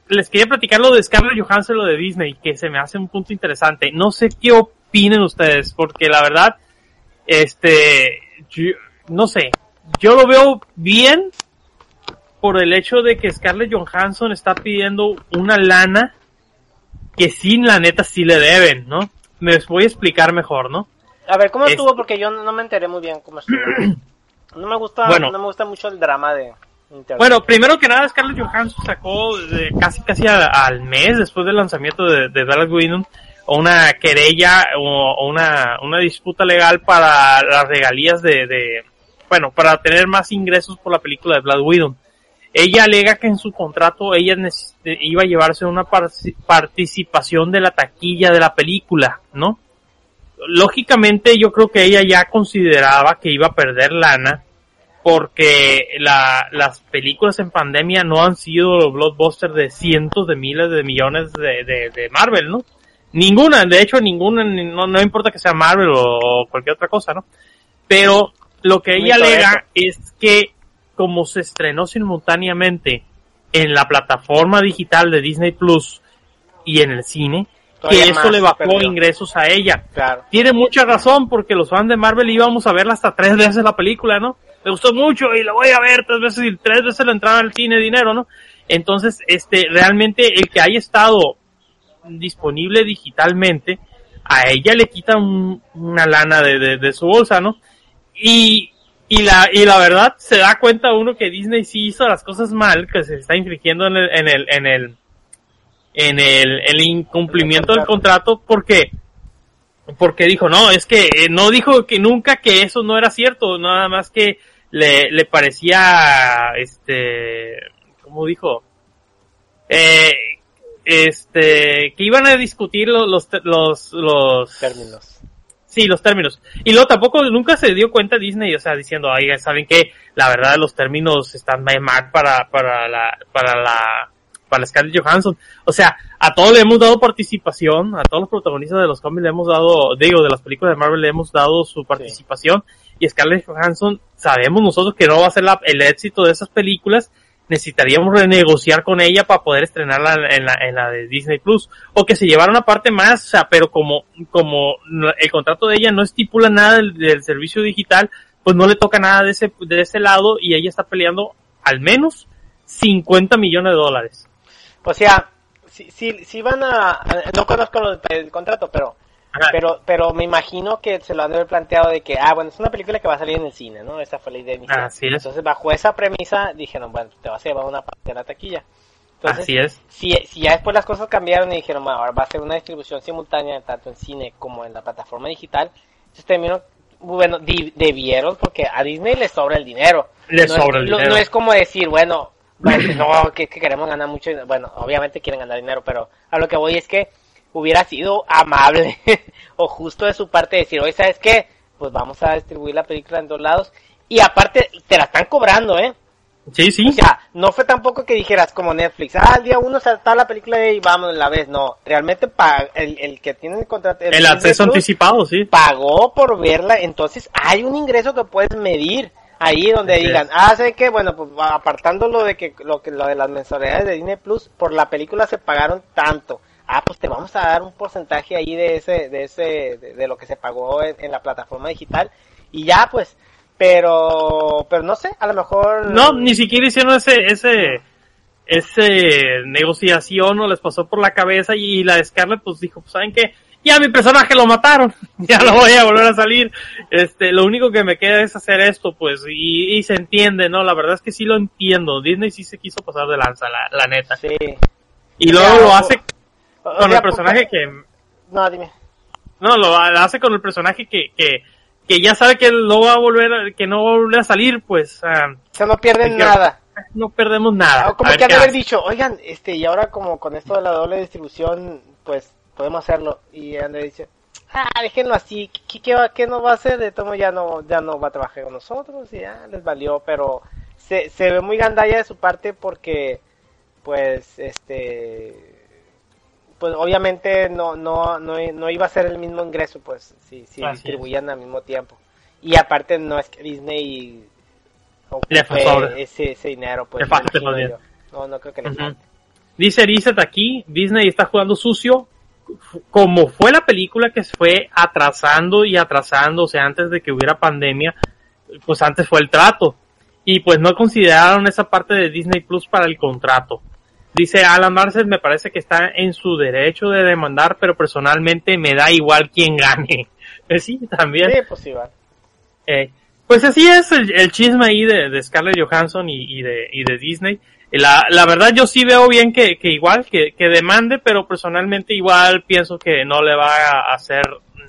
les quería platicar lo de Scarlett Johansson, lo de Disney, que se me hace un punto interesante. No sé qué opinen ustedes, porque la verdad, este, yo- no sé, yo lo veo bien por el hecho de que Scarlett Johansson está pidiendo una lana que sin la neta sí le deben, ¿no? Me voy a explicar mejor, ¿no? A ver, ¿cómo Es- estuvo? Porque yo no no me enteré muy bien cómo estuvo. No me gusta, Bueno. no me gusta mucho el drama de Bueno, primero que nada, Scarlett Johansson sacó de- casi casi al mes después del lanzamiento de, de Dallas Winnon una querella o, una, una disputa legal para las regalías de, bueno, para tener más ingresos por la película de Black Widow. Ella alega que en su contrato ella iba a llevarse una participación de la taquilla de la película, ¿no? Lógicamente yo creo que ella ya consideraba que iba a perder lana porque la, las películas en pandemia no han sido los blockbusters de cientos de miles de millones de, de, de Marvel, ¿no? Ninguna, de hecho ninguna, ni- no, no importa que sea Marvel o cualquier otra cosa, ¿no? Pero lo que ella alega es que como se estrenó simultáneamente en la plataforma digital de Disney Plus y en el cine, Todavía que eso le bajó perdió. ingresos a ella Claro. tiene mucha razón porque los fans de Marvel íbamos a verla hasta tres veces la película, ¿no? Me gustó mucho y la voy a ver tres veces y tres veces la entrada al cine dinero, ¿no? Entonces, este, realmente el que haya estado disponible digitalmente, a ella le quita un- una lana de, de, su bolsa, ¿no? Y, y la, y la verdad se da cuenta uno que Disney sí hizo las cosas mal, que se está infringiendo en el, en el, en el, en el incumplimiento del contrato porque porque dijo, no, es que eh, no dijo que nunca que eso no era cierto, nada más que le, le parecía, este, ¿cómo dijo? Eh, este, que iban a discutir lo- los, los, los, Términos. Sí, los términos. Y luego tampoco nunca se dio cuenta Disney, o sea, diciendo, oiga, ¿saben qué? La verdad los términos están muy mal para, para la, para la, para Scarlett Johansson. O sea, a todos le hemos dado participación, a todos los protagonistas de los cómics le hemos dado, digo, de las películas de Marvel le hemos dado su participación. Y Scarlett Johansson, sabemos nosotros que no va a ser la- el éxito de esas películas, necesitaríamos renegociar con ella para poder estrenarla en la, en la de Disney Plus o que se llevara una parte más, o sea, pero como, como el contrato de ella no estipula nada del, del servicio digital, pues no le toca nada de ese, de ese lado y ella está peleando al menos 50 millones de dólares. O sea, si, si, si van a, a- no conozco el contrato, pero, Ajá. pero, pero me imagino que se lo han de haber planteado de que, ah, bueno, es una película que va a salir en el cine, ¿no? Esa fue la idea inicial. Así es. Entonces, bajo esa premisa, dijeron, bueno, te vas a llevar una parte de la taquilla. Entonces, Así es. si, si ya después las cosas cambiaron y dijeron, bueno, ahora va a ser una distribución simultánea tanto en cine como en la plataforma digital, entonces terminó, bueno, debieron porque a Disney le sobra el dinero. Le no sobra es, el dinero. No es como decir, bueno, no, que, que queremos ganar mucho dinero. Bueno, obviamente quieren ganar dinero, pero a lo que voy es que hubiera sido amable o justo de su parte decir, oye, ¿sabes qué? Pues vamos a distribuir la película en dos lados. Y aparte, te la están cobrando, ¿eh? Sí, sí. O sea, no fue tampoco que dijeras como Netflix, ah, el día uno salta la película y vamos la vez. No, realmente el, el que tiene el contrato... el Disney acceso anticipado, sí. pagó por verla, entonces hay un ingreso que puedes medir ahí donde digan, ah, sé que, bueno, pues apartando lo de que lo que lo de las mensualidades de Disney Plus, por la película se pagaron tanto. Ah, pues te vamos a dar un porcentaje ahí de ese de ese de, de lo que se pagó en, en la plataforma digital y ya pues, pero pero no sé, a lo mejor No, ni siquiera hicieron ese, ese, ese negociación o les pasó por la cabeza y la de Scarlett pues dijo, pues saben qué, ya mi personaje lo mataron, ya no voy a volver a salir, este, lo único que me queda es hacer esto pues y, y se entiende, ¿no? La verdad es que sí lo entiendo, Disney sí se quiso pasar de lanza, la, la neta. sí. Y luego lo hace O con el personaje porque- que, No, dime. no, lo, lo hace con el personaje que, que, que ya sabe que no va a volver, a- que no va a volver a salir, pues, ah, O sea, no pierden nada. no perdemos nada. Ah, como que han de haber dicho, oigan, este, y ahora como con esto de la doble distribución, pues podemos hacerlo. Y haber dicho, ah, déjenlo así, ¿qué, qué, va- qué nos va a hacer? De todo modo ya no, ya no va a trabajar con nosotros, y ya les valió, pero se, se ve muy gandalla de su parte porque, pues, este, pues obviamente no, no, no, no iba a ser el mismo ingreso, pues, si, si Así distribuían al mismo tiempo. Y aparte no es que Disney ocupe ese, ese dinero, pues. Le. No, no creo que le falte. Dice Reset aquí, Disney está jugando sucio, como fue la película que se fue atrasando y atrasando, o sea, antes de que hubiera pandemia, pues antes fue el trato. Y pues no consideraron esa parte de Disney Plus para el contrato. Dice Alan Marcel, me parece que está en su derecho de demandar, pero personalmente me da igual quién gane. Eh, sí, también. Sí, pues. Eh, pues así es el, el chisme ahí de, de Scarlett Johansson y, y de, y de Disney. La, la verdad yo sí veo bien que, que igual, que, que demande, pero personalmente igual pienso que no le va a hacer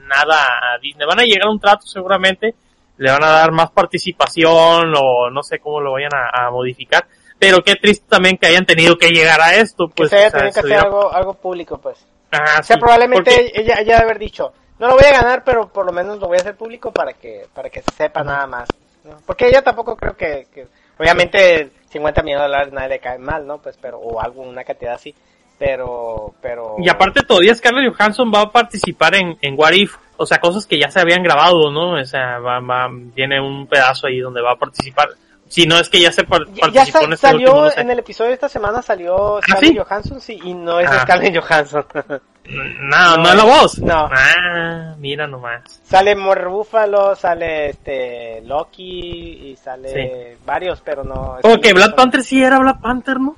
nada a Disney. Van a llegar a un trato seguramente, le van a dar más participación o no sé cómo lo vayan a, a modificar. Pero qué triste también que hayan tenido que llegar a esto. Pues, que se haya o sea, tenido que hacer algo, algo público, pues. Ajá, O sea, sí, probablemente porque- ella ella haber dicho, no lo voy a ganar, pero por lo menos lo voy a hacer público para que para que se sepa nada más. ¿no? Porque ella tampoco creo que, que obviamente 50 millones de dólares nadie le cae mal, ¿no? Pues, pero, o algo, una cantidad así. Pero, pero... Y aparte todavía Scarlett Johansson va a participar en, en What If, o sea, cosas que ya se habían grabado, ¿no? O sea, va, va, tiene un pedazo ahí donde va a participar. Si no es que ya se par- Ya, participó en este salió último, no sé. en el episodio de esta semana salió Scarlett sí? Johansson, sí, y no es Ah. Scarlett Johansson. No, no, No, es la voz. no. Ah, mira nomás. sale More Buffalo, sale este Loki y sale varios, pero no. Ok, Black Panther sí era Black Panther, ¿no?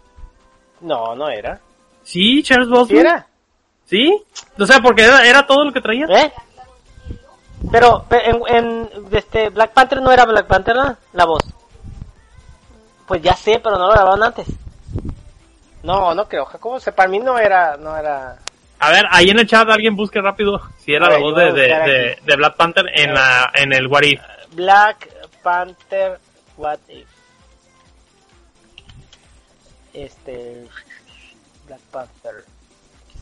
No, no era. Sí, Charles Bosman. ¿Sí era? ¿Sí? O sea, porque era, era todo lo que traía. ¿Eh? Pero pe- en, en este Black Panther no era Black Panther ¿no? la voz. Pues ya sé, pero no lo grabaron antes. No, no creo. Jacobo, se para mí no era, no era. A ver, ahí en el chat alguien busque rápido si era A la ver, voz de, de, de, de Black Panther en, la, en el What If. Black Panther What If. Este Black Panther.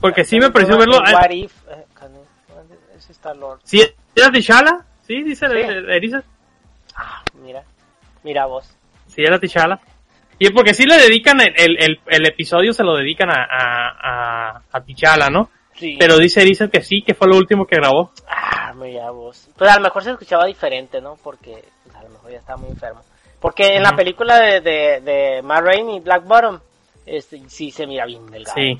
Porque sí me pareció verlo. En What If, eh, can- es Star Lord. ¿Sí era T'Challa? Sí, dice Sí. Erisa. Ah, mira, mira vos. Sí, era T'Challa. Y porque sí le dedican el, el, el, el episodio, se lo dedican a, a, a, a T'Challa, ¿no? Sí. Pero dice Erisa que sí, que fue lo último que grabó. Ah, mira vos. Pues a lo mejor se escuchaba diferente, ¿no? Porque pues, a lo mejor ya estaba muy enfermo. Porque en la película de, de, de Matt Rainey, Black Bottom, este, sí se mira bien delgado. Sí.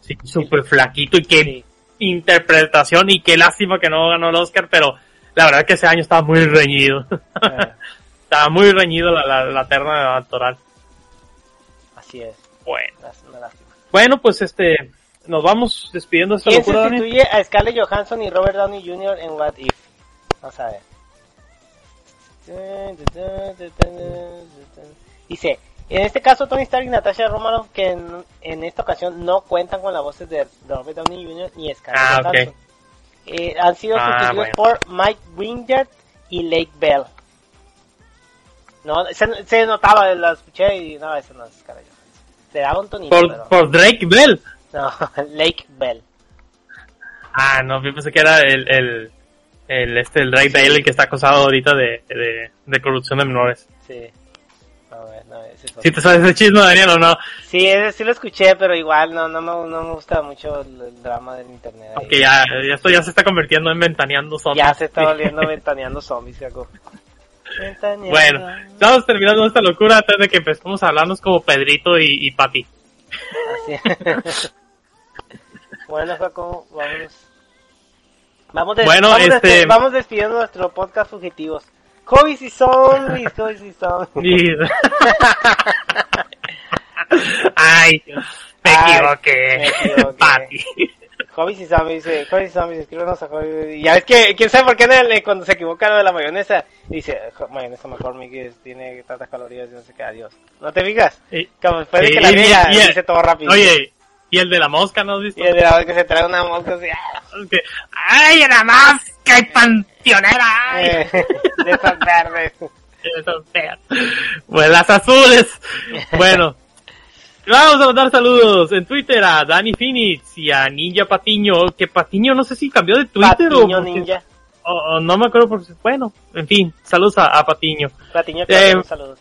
Sí, súper flaquito y qué Sí. interpretación y qué lástima que no ganó el Oscar, pero la verdad que ese año estaba muy reñido. Eh, estaba muy reñido la, la, la terna actoral. así es. Bueno. Las- Una lástima. Bueno, pues este, nos vamos despidiendo de esta ¿Quién locura, Dani. sustituye a Scarlett Johansson y Robert Downey Jr. en What If? Vamos a ver. Dice, en este caso Tony Stark y Natasha Romanoff que en, en esta ocasión no cuentan con las voces de Robert Downey Jr. ni Scarlett Ah. Johansson. Eh, han sido Ah, sustituidos bueno. por Mike Wingard y Lake Bell. No, se, se notaba, la escuché y no, eso no es Scarlett Johansson. Se daba un tonito, Por, pero... por Drake Bell. No, Lake Bell. Ah, no, yo pensé que era el, el, el este, el Drake Bell el que está acusado ahorita de, de, de corrupción de menores. Sí. No, no, ese es. ¿Sí te sabes ese chisme, Daniel, o no? Sí, ese sí lo escuché, pero igual no, no, me, no me gusta mucho el, el drama del internet. ahí. Que ya, ya esto ya se está convirtiendo en ventaneando zombies. Ya se está volviendo ventaneando zombies, Jaco. Ventaneando. Bueno, estamos terminando esta locura antes de que empecemos a hablarnos como Pedrito y, y. Así. bueno. Vamos, des- Bueno, vamos, este- vamos despidiendo nuestro podcast fugitivos. Hobbies y zombies, hobbies y zombies. Ay, me Ay, equivoqué. me equivoqué. Pati. Hobbies y zombies, dice, hobbies y zombies, escríbenos a hobbies. Y ya ves que, quién sabe por qué cuando se equivoca lo de la mayonesa, dice, "Jo- mayonesa mejor, Mickey, tiene tantas calorías y no sé qué, adiós. ¿No te fijas? Como después de Sí, que la y- dice todo rápido. Oye, y el de la mosca, ¿no has visto? Y el de la que se trae una mosca así, ¡ah! Que, ¡Ay, la mosca y panteonera! ¡Ay! Eh, de esas verdes. Esas feas. Pues las azules. Bueno. Vamos a mandar saludos en Twitter a Dani Phoenix y a Ninja Patiño, que Patiño no sé si cambió de Twitter o, Patiño porque- ninja. o- o no me acuerdo por bueno, en fin, saludos a, a Patiño. Patiño, Eh, un saludo.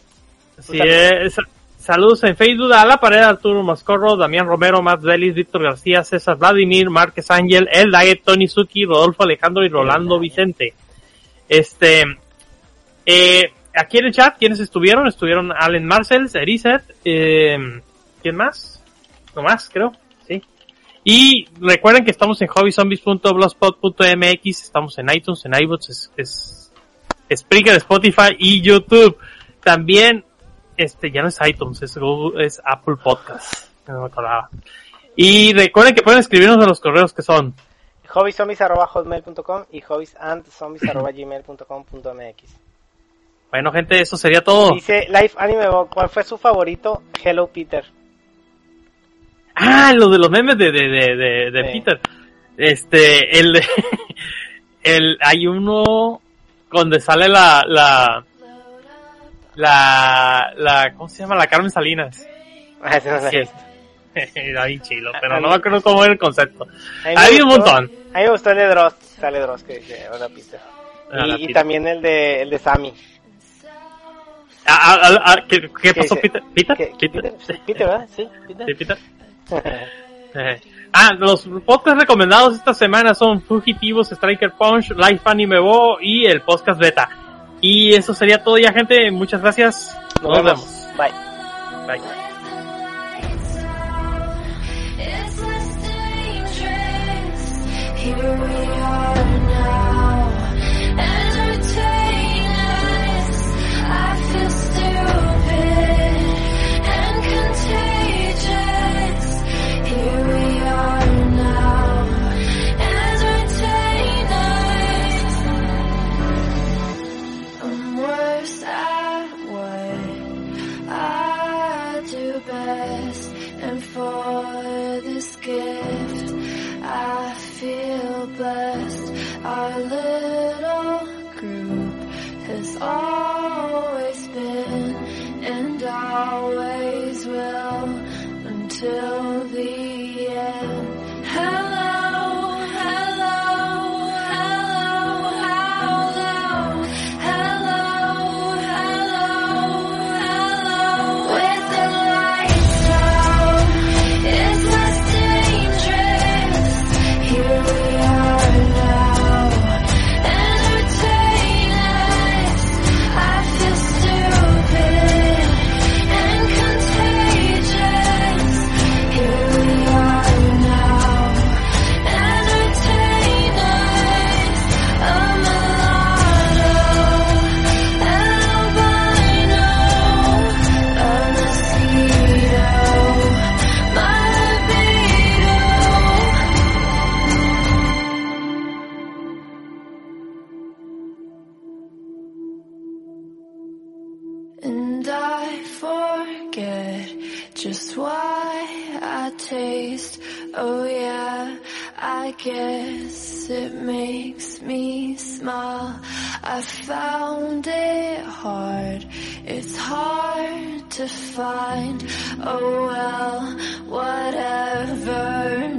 Sí, saludo. eh, sa- saludos en Facebook a La Pared, Arturo Mascorro, Damián Romero, Matt Vélez, Víctor García, César Vladimir, Márquez Ángel, El Diet, Tony Suki, Rodolfo Alejandro y Rolando Vicente. Este, eh, aquí en el chat, ¿quiénes estuvieron? Estuvieron Allen Marcells, Erizet, eh, ¿quién más? No más, creo, sí. Y recuerden que estamos en hobbysombies.blogspot.mx, estamos en iTunes, en iBooks, es, es, Spreaker, Spotify y YouTube. También, este, ya no es iTunes, es Google, es Apple Podcast. No me acordaba. Y recuerden que pueden escribirnos a los correos que son hobbieszombies.hotmail.com y hobbiesandzombies.gmail.com.mx Bueno, gente, eso sería todo. Dice Life Anime ¿cuál fue su favorito? Hello Peter. Ah, lo de los memes de, de, de, de, Sí. Peter. Este, el, el, hay uno donde sale la, la, la, la, ¿cómo se llama? La Carmen Salinas. Ah, ese no he Sí. visto. Era bien chilo, pero A no me acuerdo cómo era el concepto. Hay un montón. A mí me gustó el de Dross, sale Dross que dice, hola Peter. Hola, y, y también el de, el de Sammy. Ah, ah, ah, ah, ¿qué, qué ¿Qué pasó, dice? Peter? ¿Peter? ¿Qué- ¿Peter? Peter, ¿verdad? Sí, Peter. Sí, Peter. Eh, Ah, los podcasts recomendados esta semana son Fugitivos, Striker Punch, Life Anime Bo y el podcast beta. Y eso sería todo ya, gente. Muchas gracias. Nos, vemos. Bye. Bye. It's less dangerous. Here we are now. Blessed. Our little group has always been and always will until I found it hard, it's hard to find. Oh well, whatever,